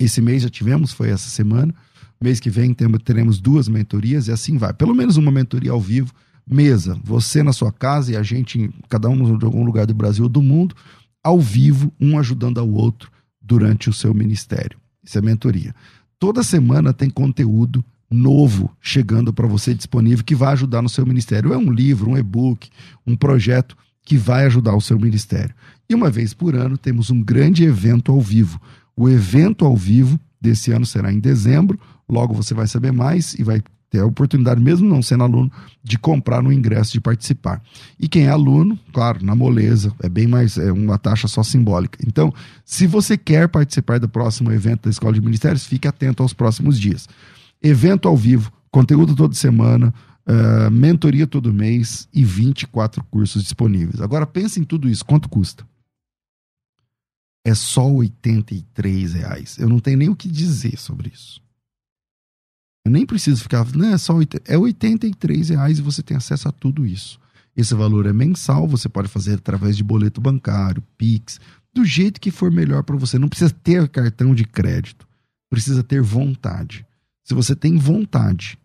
Esse mês já tivemos, foi essa semana. Mês que vem teremos duas mentorias e assim vai. Pelo menos uma mentoria ao vivo, mesa. Você na sua casa e a gente, cada um de algum lugar do Brasil ou do mundo, ao vivo, um ajudando ao outro durante o seu ministério. Isso é mentoria. Toda semana tem conteúdo novo chegando para você disponível que vai ajudar no seu ministério. É um livro, um e-book, um projeto que vai ajudar o seu ministério. E uma vez por ano temos um grande evento ao vivo. O evento ao vivo desse ano será em dezembro. Logo você vai saber mais e vai ter a oportunidade, mesmo não sendo aluno, de comprar no ingresso de participar. E quem é aluno, claro, na moleza, é bem mais, é uma taxa só simbólica. Então, se você quer participar do próximo evento da Escola de Ministérios, fique atento aos próximos dias. Evento ao vivo, conteúdo toda semana, uh, mentoria todo mês e 24 cursos disponíveis. Agora pense em tudo isso, quanto custa? É só R$ reais. Eu não tenho nem o que dizer sobre isso. Eu nem preciso ficar, não é só 80, é 83 reais e você tem acesso a tudo isso. Esse valor é mensal, você pode fazer através de boleto bancário, Pix, do jeito que for melhor para você. Não precisa ter cartão de crédito, precisa ter vontade. Se você tem vontade,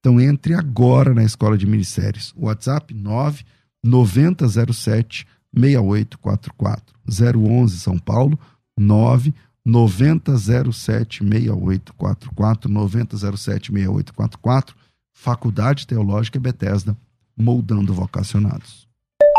então entre agora na Escola de Ministérios. WhatsApp 9 9007 6844 011 São Paulo 9 9007 6844 9007 6844 Faculdade Teológica Bethesda moldando vocacionados.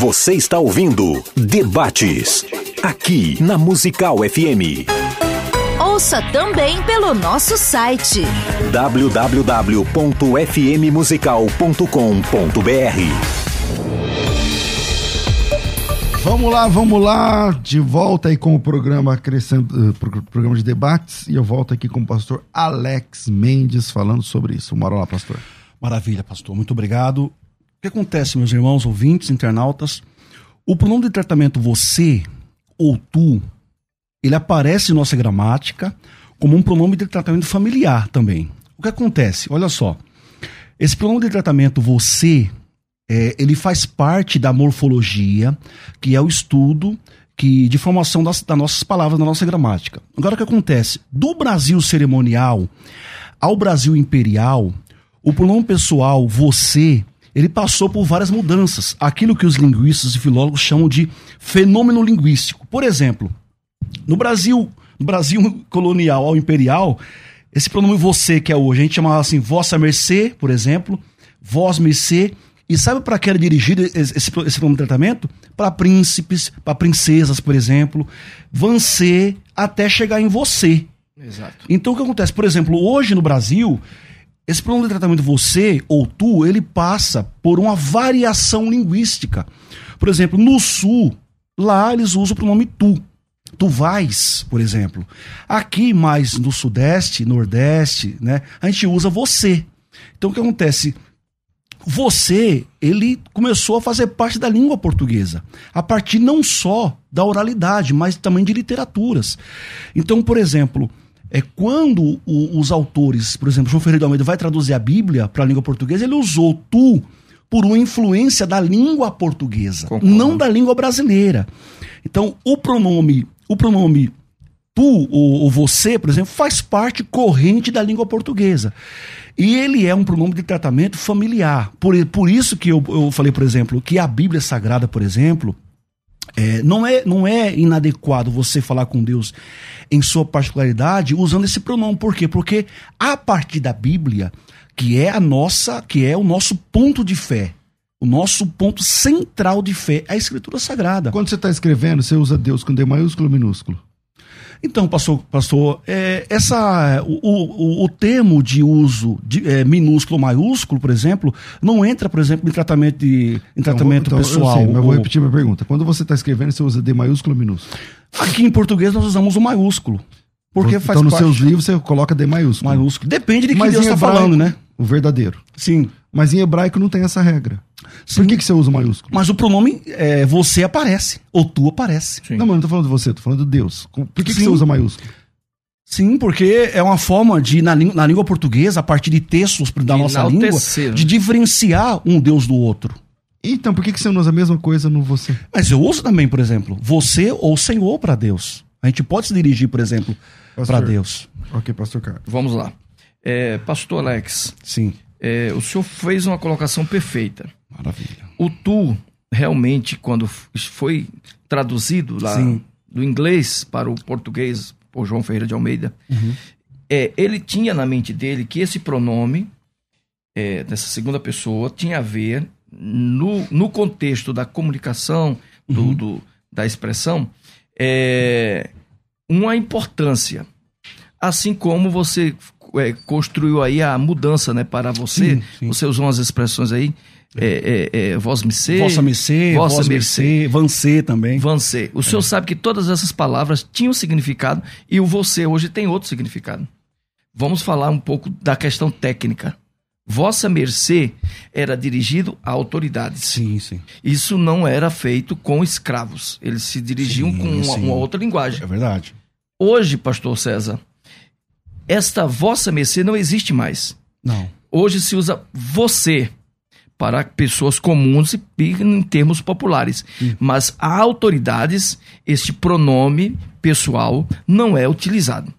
Você está ouvindo Debates, aqui na Musical FM. Ouça também pelo nosso site www.fmmusical.com.br. Vamos lá, vamos lá, de volta aí com o programa crescendo, uh, programa de debates e eu volto aqui com o pastor Alex Mendes falando sobre isso. Bora lá, pastor. Maravilha, pastor. Muito obrigado. O que acontece, meus irmãos, ouvintes, internautas? O pronome de tratamento você ou tu, ele aparece em nossa gramática como um pronome de tratamento familiar também. O que acontece? Olha só. Esse pronome de tratamento você, é, ele faz parte da morfologia, que é o estudo que, de formação das, das nossas palavras, da nossa gramática. Agora, o que acontece? Do Brasil cerimonial ao Brasil imperial, o pronome pessoal você ele passou por várias mudanças, aquilo que os linguistas e filólogos chamam de fenômeno linguístico. Por exemplo, no Brasil, no Brasil [laughs] colonial ao imperial, esse pronome você que é hoje, a gente chamava assim vossa mercê, por exemplo, vós mercê, e sabe para que era dirigido esse, esse pronome de tratamento? Para príncipes, para princesas, por exemplo, você, até chegar em você. Exato. Então o que acontece? Por exemplo, hoje no Brasil, esse pronome de tratamento você ou tu, ele passa por uma variação linguística. Por exemplo, no sul, lá eles usam o pronome tu. Tu vais, por exemplo. Aqui mais no sudeste, nordeste, né, a gente usa você. Então o que acontece? Você, ele começou a fazer parte da língua portuguesa, a partir não só da oralidade, mas também de literaturas. Então, por exemplo, é quando o, os autores, por exemplo, João Ferreira de Almeida vai traduzir a Bíblia para a língua portuguesa, ele usou tu por uma influência da língua portuguesa, Concordo. não da língua brasileira. Então, o pronome, o pronome tu ou, ou você, por exemplo, faz parte corrente da língua portuguesa. E ele é um pronome de tratamento familiar. Por, por isso que eu, eu falei, por exemplo, que a Bíblia Sagrada, por exemplo, é, não, é, não é inadequado você falar com Deus em sua particularidade usando esse pronome. Por quê? Porque a partir da Bíblia, que é a nossa, que é o nosso ponto de fé, o nosso ponto central de fé, é a Escritura Sagrada. Quando você está escrevendo, você usa Deus com D maiúsculo ou minúsculo? Então, pastor, pastor é, essa, o, o, o termo de uso de, é, minúsculo ou maiúsculo, por exemplo, não entra, por exemplo, em tratamento, de, em tratamento Então, eu pessoal. sei, mas eu vou ou- repetir minha pergunta. Quando você está escrevendo, você usa D maiúsculo ou minúsculo? Aqui em português nós usamos o maiúsculo. Porque então, faz nos parte seus livros, você coloca D maiúsculo. maiúsculo. Depende de que Mas Deus está falando, né? O verdadeiro. Sim. Mas em hebraico não tem essa regra. Sim. Por que, que você usa maiúsculo? Mas o pronome é, você aparece, ou tu aparece. Sim. Não, mas eu não tô falando de você, tô falando de Deus. Por que, que você usa maiúsculo? Sim, porque é uma forma de, na, língua- na língua portuguesa, a partir de textos da nossa língua, né? de diferenciar um Deus do outro. Então, por que, que você não usa a mesma coisa no você? Mas eu uso também, por exemplo, você ou Senhor para Deus. A gente pode se dirigir, por exemplo, para Deus. Ok, pastor Carlos. Vamos lá. É, Pastor Alex, Sim. é, o senhor fez uma colocação perfeita. Maravilha. O tu, realmente, quando foi traduzido lá Sim. do inglês para o português por João Ferreira de Almeida, é, ele tinha na mente dele que esse pronome é, dessa segunda pessoa tinha a ver no, no contexto da comunicação, do, do- da expressão, é, uma importância. Assim como você é, construiu aí a mudança né, para você, Sim, sim. você usou umas expressões aí, é, é, é, vós me ser, Vossa mercê, vossa vossa mercê. mercê, vancê também. Você. O senhor sabe que todas essas palavras tinham significado e o você hoje tem outro significado. Vamos falar um pouco da questão técnica. Vossa mercê era dirigido a autoridades. Sim, sim. Isso não era feito com escravos. Eles se dirigiam Sim, com uma, uma outra linguagem. É verdade. Hoje, pastor César, esta vossa mercê não existe mais. Não. Hoje se usa você para pessoas comuns e em termos populares. Mas a autoridades, este pronome pessoal não é utilizado.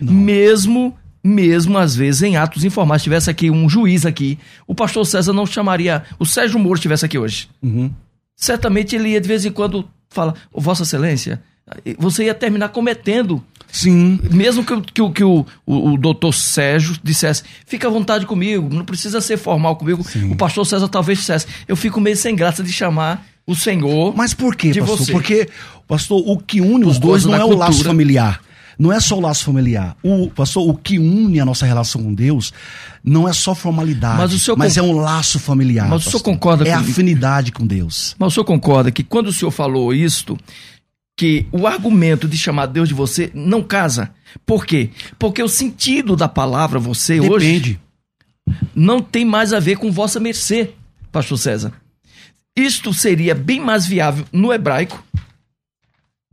Não. Mesmo, mesmo às vezes em atos informais, tivesse aqui um juiz aqui, o pastor César não chamaria, o Sérgio Moro estivesse aqui hoje. Uhum. Certamente ele ia de vez em quando falar, "Ô, Vossa Excelência, você ia terminar cometendo Sim. mesmo que, o- que, que o, o, o doutor Sérgio dissesse, fica à vontade comigo, não precisa ser formal comigo. Sim. O pastor César talvez dissesse, eu fico meio sem graça de chamar o Senhor. Mas por quê, pastor? você. Porque, pastor, o que une os dois não é o laço cultura. familiar. Não é só o laço familiar. O, pastor, o que une a nossa relação com Deus não é só formalidade, Mas mas con- é um laço familiar. Mas o senhor pastor. concorda É comigo? afinidade com Deus. Mas o senhor concorda que quando o senhor falou isto, que o argumento de chamar Deus de você não casa? Por quê? Porque o sentido da palavra você hoje Depende. não tem mais a ver com vossa mercê, pastor César. Isto seria bem mais viável no hebraico.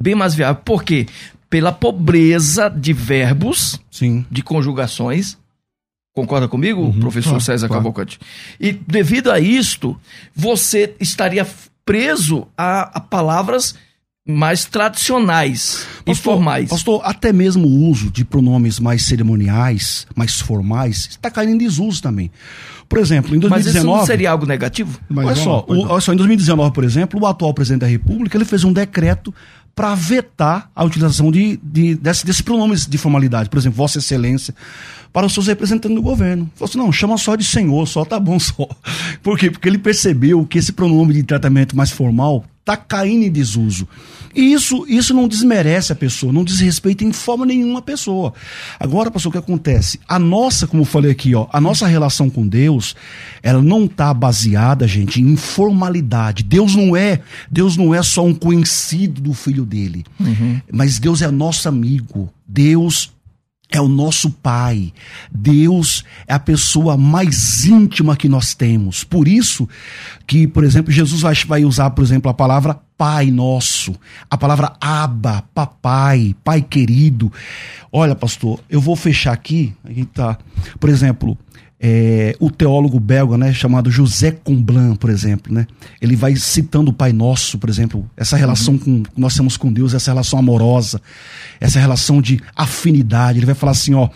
Bem mais viável. Por quê? Pela pobreza de verbos, Sim. de conjugações. Concorda comigo, professor claro, César claro. Cavalcante? E devido a isto, você estaria preso a, a palavras mais tradicionais e formais. Pastor, até mesmo o uso de pronomes mais cerimoniais, mais formais, está caindo em desuso também. Por exemplo, em Mas isso 2019. não seria algo negativo? Olha, só, o- olha só, em 2019, por exemplo, o atual presidente da República ele fez um decreto para vetar a utilização de, de, desse- desses pronomes de formalidade. Por exemplo, Vossa Excelência. Para os seus representantes do governo. Falou assim: não, chama só de senhor, só tá bom [laughs] só. Por quê? Porque ele percebeu que esse pronome de tratamento mais formal está caindo em desuso. E isso, isso não desmerece a pessoa, não desrespeita em forma nenhuma a pessoa. Agora, pastor, o que acontece? A nossa, como eu falei aqui, ó, a nossa relação com Deus, ela não está baseada, gente, em formalidade. Deus não é, Deus não é só um conhecido do filho dele, uhum. mas Deus é nosso amigo. Deus é o nosso Pai. Deus é a pessoa mais íntima que nós temos. Por isso que, por exemplo, Jesus vai, usar, por exemplo, a palavra Pai Nosso, a palavra Aba, Papai, Pai querido. Olha, pastor, eu vou fechar aqui. A gente tá, por exemplo, é, o teólogo belga, né, chamado José Comblan, por exemplo, né, ele vai citando o Pai Nosso, por exemplo, essa relação uhum. com, que nós temos com Deus, essa relação amorosa, essa relação de afinidade. Ele vai falar assim, ó,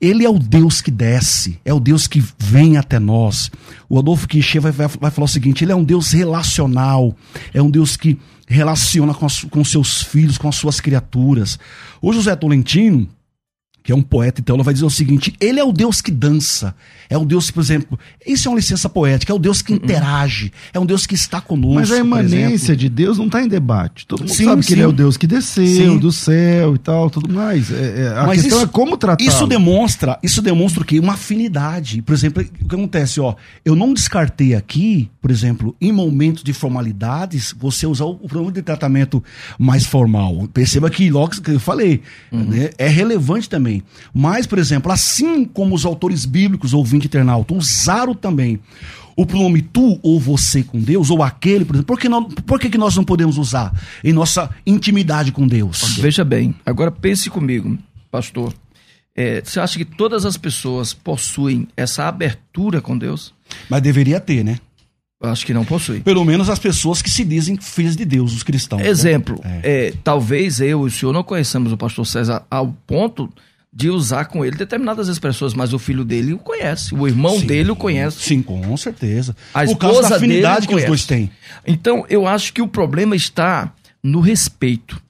ele é o Deus que desce, é o Deus que vem até nós. O Adolfo Quiché vai, vai, vai falar o seguinte, ele é um Deus relacional, é um Deus que relaciona com, as, com seus filhos, com as suas criaturas. O José Tolentino, que é um poeta e teólogo, vai dizer o seguinte: ele é o Deus que dança. É um Deus, por exemplo, isso é uma licença poética, é o Deus que interage, é um Deus que está conosco. Mas a imanência de Deus não está em debate. Todo mundo sim, sabe sim. que ele é o Deus que desceu sim. do céu e tal, tudo mais. É, é, a Mas questão isso, é como tratar. Isso demonstra, isso demonstra o quê? Uma afinidade. Por exemplo, o que acontece, ó, eu não descartei aqui, por exemplo, em momentos de formalidades, você usar o pronome de tratamento mais formal. Perceba que logo que eu falei, uhum. né, é relevante também. Mas, por exemplo, assim como os autores bíblicos, ouvinte internauta, usaram também o pronome tu ou você com Deus, ou aquele, por exemplo, por que, não, por que, que nós não podemos usar em nossa intimidade com Deus? Veja bem, agora pense comigo, pastor. É, você acha que todas as pessoas possuem essa abertura com Deus? Mas deveria ter, né? Acho que não possui. Pelo menos as pessoas que se dizem filhas de Deus, os cristãos. Né? Exemplo, né? é. É, talvez eu e o senhor não conheçamos o pastor César ao ponto de usar com ele determinadas expressões, mas o filho dele o conhece, o irmão sim, dele o conhece. Sim, com certeza. A Por causa da afinidade que os dois têm. Então, eu acho que o problema está no respeito.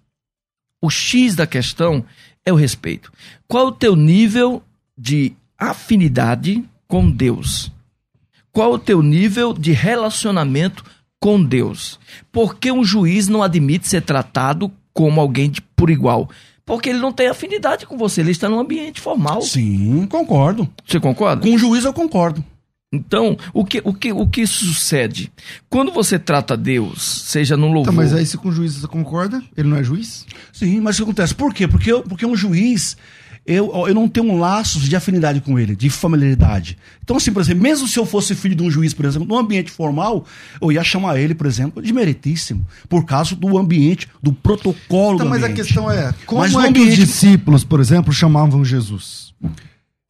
O X da questão é o respeito. Qual o teu nível de afinidade com Deus? Qual o teu nível de relacionamento com Deus? Por que um juiz não admite ser tratado como alguém de, por igual? Porque ele não tem afinidade com você, ele está num ambiente formal. Sim, concordo. Você concorda? Com o juiz eu concordo. Então, o que, o, que, o que sucede? Quando você trata Deus, seja no louvor... Tá, mas aí se com o juiz você concorda, ele não é juiz? Sim, mas o que acontece? Por quê? Porque, porque um juiz, eu, eu não tenho um laço de afinidade com ele, de familiaridade. Então, assim, por exemplo, mesmo se eu fosse filho de um juiz, por exemplo, num ambiente formal, eu ia chamar ele, por exemplo, de meritíssimo, por causa do ambiente, do protocolo então, do Mas a questão é, como mas é ambiente... que os discípulos, por exemplo, chamavam Jesus?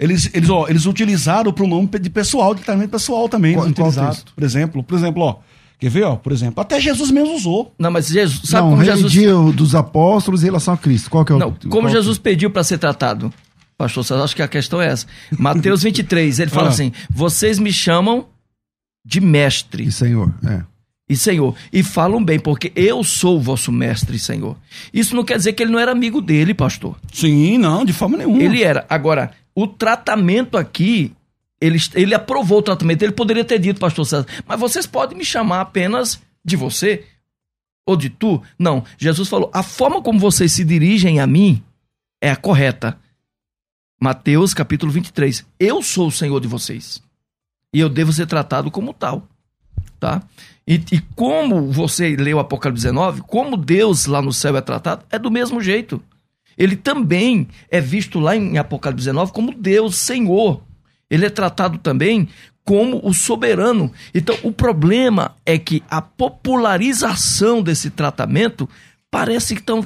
Eles, eles, ó, eles utilizaram o pronome de pessoal, de tratamento pessoal também. Qual, qual por exemplo, por exemplo, ó, Quer ver, ó, por exemplo, até Jesus mesmo usou. Não, mas Jesus, sabe não, como Jesus dos apóstolos em relação a Cristo. Qual que é o Não, como qual Jesus que... pediu para ser tratado? Pastor, você acha que a questão é essa? Mateus 23, ele fala ah. assim: "Vocês me chamam de mestre e Senhor". É. E Senhor, e falam bem, porque eu sou o vosso mestre e Senhor. Isso não quer dizer que ele não era amigo dele, pastor. Sim, não, de forma nenhuma. Ele era. Agora, o tratamento aqui ele, ele aprovou o tratamento. Ele poderia ter dito, pastor César, mas vocês podem me chamar apenas de você ou de tu. Não. Jesus falou: a forma como vocês se dirigem a mim é a correta. Mateus capítulo 23. Eu sou o Senhor de vocês. E eu devo ser tratado como tal. Tá? E, e como você leu Apocalipse 19, como Deus lá no céu é tratado, é do mesmo jeito. Ele também é visto lá em Apocalipse 19 como Deus, Senhor ele é tratado também como o soberano. Então, o problema é que a popularização desse tratamento parece que estão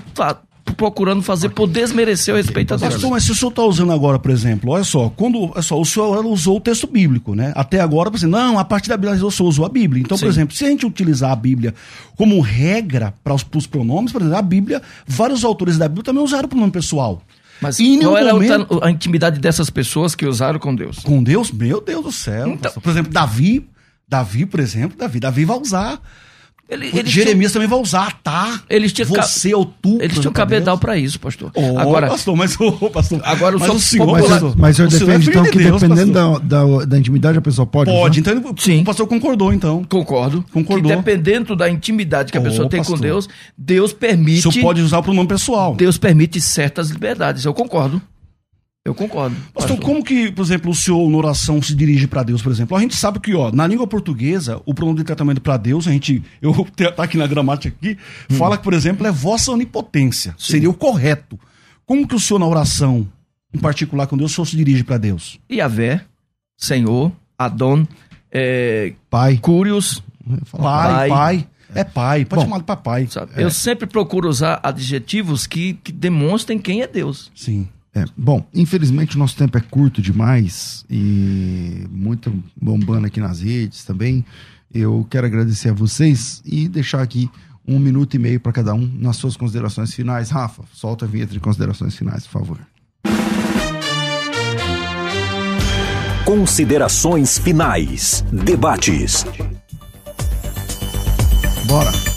procurando fazer por desmerecer o respeito a Deus. Pastor, mas se o senhor está usando agora, por exemplo, olha só, quando olha só, o senhor usou o texto bíblico, né? Até agora, você não, a partir da Bíblia o senhor usou a Bíblia. Então, Sim. por exemplo, se a gente utilizar a Bíblia como regra para os, para os pronomes, por exemplo, a Bíblia, vários autores da Bíblia também usaram o pronome pessoal. Mas e qual era momento... a intimidade dessas pessoas que usaram com Deus? Com Deus? Meu Deus do céu. Então... Por exemplo, Davi, Davi, por exemplo, Davi, Davi vai usar Ele, eles Jeremias tinham, também vai usar, tá? Eles tinham você ou tu. Eles tinham cabedal para isso, pastor. Oh, agora, pastor, mas o oh, pastor. Agora mas o senhor, mas, mas o senhor defende então de que Deus, dependendo da, da, da, intimidade a pessoa pode. Pode, usar? então Sim. o pastor concordou então. Concordo. Concordou. Que dependendo da intimidade que a oh, pessoa tem pastor. com Deus, Deus permite. O senhor pode usar para o nome pessoal. Deus permite certas liberdades. Eu concordo. Eu concordo. Pastor, como que, por exemplo, o senhor na oração se dirige para Deus, por exemplo? A gente sabe que, ó, na língua portuguesa, o pronome de tratamento para Deus, a gente, [laughs] eu tá aqui na gramática aqui, hum. fala que, por exemplo, é vossa onipotência. Sim. Seria o correto. Como que o senhor na oração, em particular com Deus, o senhor se dirige para Deus? Iavé, Senhor, Adon, é, Pai, Curios, pai, pai, pai. É pai, pode Bom, chamar de papai. É. Eu sempre procuro usar adjetivos que, que demonstrem quem é Deus. Sim. É, bom, infelizmente o nosso tempo é curto demais e muito bombando aqui nas redes também. Eu quero agradecer a vocês e deixar aqui um minuto e meio para cada um nas suas considerações finais. Rafa, solta a vinheta de considerações finais, por favor. Considerações finais. Debates. Bora.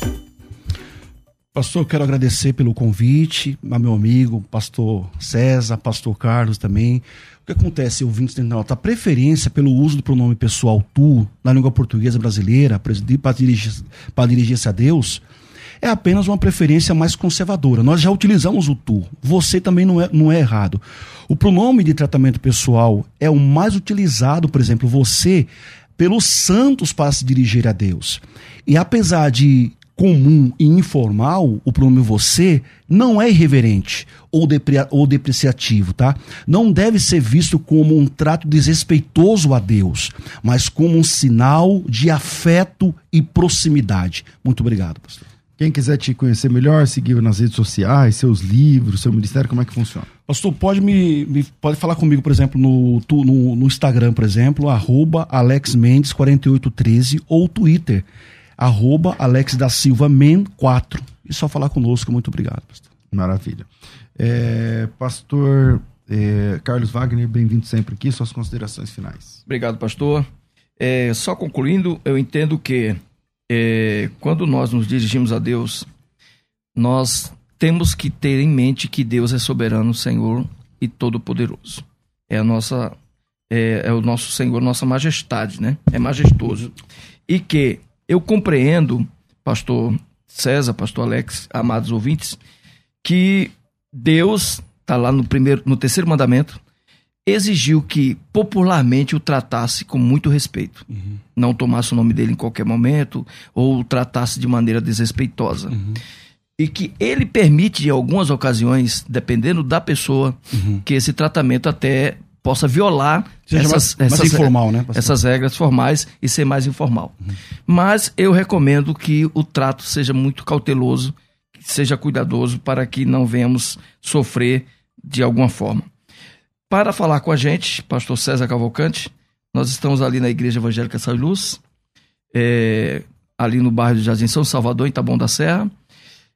Pastor, quero agradecer pelo convite, a meu amigo, pastor César, pastor Carlos também. O que acontece, ouvintes internauta, a preferência pelo uso do pronome pessoal tu na língua portuguesa brasileira para dirigir-se dirigir a Deus é apenas uma preferência mais conservadora. Nós já utilizamos o tu. Você também não é, não é errado. O pronome de tratamento pessoal é o mais utilizado, por exemplo, você, pelos santos para se dirigir a Deus. E apesar de comum e informal, o pronome você não é irreverente ou, depre ou depreciativo, tá? Não deve ser visto como um trato desrespeitoso a Deus, mas como um sinal de afeto e proximidade. Muito obrigado, pastor. Quem quiser te conhecer melhor, seguir nas redes sociais, seus livros, seu ministério, como é que funciona? Pastor, pode me, me pode falar comigo, por exemplo, no, no, no Instagram, por exemplo, arroba AlexMendes4813 ou Twitter, arroba Alex da Silva Men 4. E só falar conosco. Muito obrigado, pastor. Maravilha. É, pastor é, Carlos Wagner, bem-vindo sempre aqui. Suas considerações finais. Obrigado, pastor. É, só concluindo, eu entendo que é, quando nós nos dirigimos a Deus, nós temos que ter em mente que Deus é soberano, Senhor e todo-poderoso. É a nossa é, é, o nosso Senhor, nossa majestade, né? É majestoso. E que eu compreendo, pastor César, pastor Alex, amados ouvintes, que Deus está lá no primeiro, no terceiro mandamento, exigiu que popularmente o tratasse com muito respeito. Uhum. Não tomasse o nome dele em qualquer momento ou o tratasse de maneira desrespeitosa. Uhum. E que ele permite, em algumas ocasiões, dependendo da pessoa, uhum. que esse tratamento até possa violar essas, mais, essas, informal, né, essas regras formais e ser mais informal. Uhum. Mas eu recomendo que o trato seja muito cauteloso, seja cuidadoso para que não venhamos sofrer de alguma forma. Para falar com a gente, pastor César Cavalcante, nós estamos ali na Igreja Evangélica São Luz, é, ali no bairro de Jardim São Salvador, em Taboão da Serra,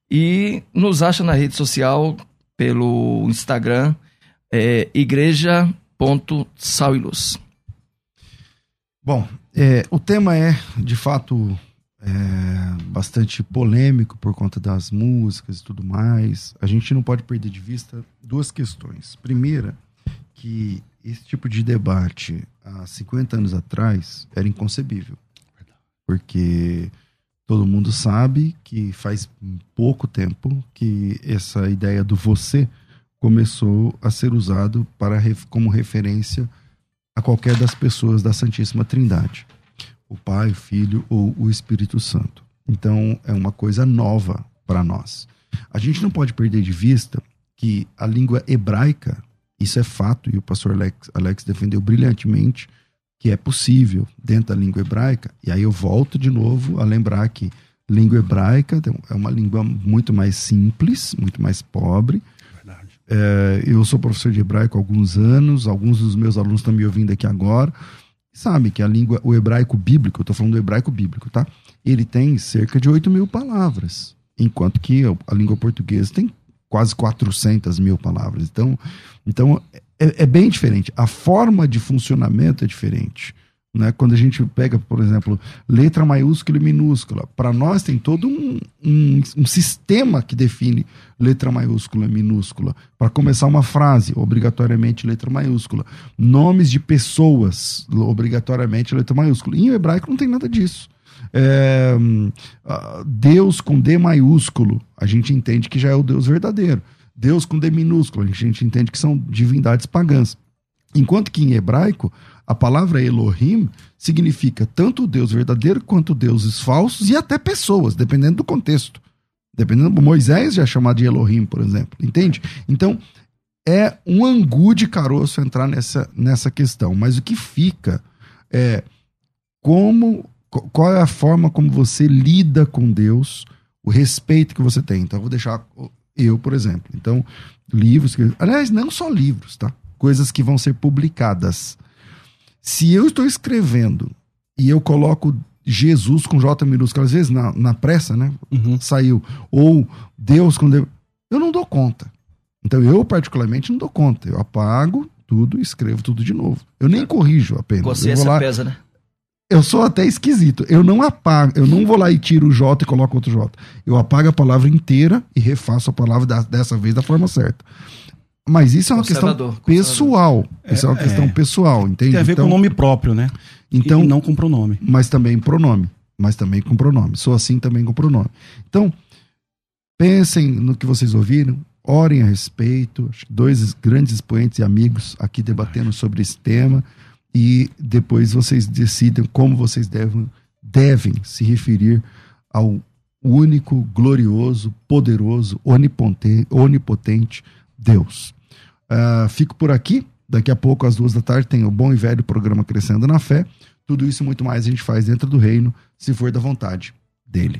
e nos acha na rede social pelo Instagram, é, Igreja ponto sal e luz. Bom, é, o tema é, de fato, é, bastante polêmico por conta das músicas e tudo mais. A gente não pode perder de vista duas questões. Primeira, que esse tipo de debate há 50 anos atrás era inconcebível. Porque todo mundo sabe que faz pouco tempo que essa ideia do você começou a ser usado para como referência a qualquer das pessoas da Santíssima Trindade, o Pai, o Filho ou o Espírito Santo. Então é uma coisa nova para nós. A gente não pode perder de vista que a língua hebraica, isso é fato, e o pastor Alex, Alex defendeu brilhantemente que é possível dentro da língua hebraica, e aí eu volto de novo a lembrar que língua hebraica é uma língua muito mais simples, muito mais pobre, é, eu sou professor de hebraico há alguns anos, alguns dos meus alunos estão me ouvindo aqui agora. Sabe que a língua, o hebraico bíblico, eu estou falando do hebraico bíblico, tá? Ele tem cerca de 8 mil palavras, enquanto que a língua portuguesa tem quase 400 mil palavras. Então, então é, é bem diferente. A forma de funcionamento é diferente. Né? Quando a gente pega, por exemplo, letra maiúscula e minúscula, para nós tem todo um, um, um, sistema que define letra maiúscula e minúscula. Para começar uma frase, obrigatoriamente letra maiúscula. Nomes de pessoas, obrigatoriamente letra maiúscula. Em hebraico não tem nada disso. É, Deus com D maiúsculo, a gente entende que já é o Deus verdadeiro. Deus com D minúsculo, a gente entende que são divindades pagãs. Enquanto que em hebraico, a palavra Elohim significa tanto Deus verdadeiro quanto deuses falsos e até pessoas, dependendo do contexto. Dependendo, Moisés já é chamado de Elohim, por exemplo, entende? Então, é um angu de caroço entrar nessa, nessa questão. Mas o que fica é como qual é a forma como você lida com Deus, o respeito que você tem. Então, eu vou deixar eu, por exemplo. Então, livros, aliás, não só livros, tá? Coisas que vão ser publicadas. Se eu estou escrevendo e eu coloco Jesus com J minúsculo, às vezes na, na pressa, né? Uhum. Saiu. Ou Deus com Deus. Eu não dou conta. Então eu, particularmente, não dou conta. Eu apago tudo e escrevo tudo de novo. Eu nem corrijo apenas. Consciência lá, pesa, né? Eu sou até esquisito. Eu não apago, eu não vou lá e tiro o J e coloco outro J. Eu apago a palavra inteira e refaço a palavra da, dessa vez da forma certa. Mas isso é uma questão pessoal. É, isso é uma questão é. pessoal, entende? Tem a ver então, com o nome próprio, né? Então, e não com pronome. Mas também pronome. Mas também com pronome. Sou assim também com pronome. Então, pensem no que vocês ouviram, orem a respeito. Dois grandes expoentes e amigos aqui debatendo sobre esse tema. E depois vocês decidem como vocês devem, devem se referir ao único, glorioso, poderoso, onipotente, onipotente Deus. Uh, fico por aqui. Daqui a pouco, às duas da tarde, tem o bom e velho programa Crescendo na Fé. Tudo isso e muito mais a gente faz dentro do reino, se for da vontade dele.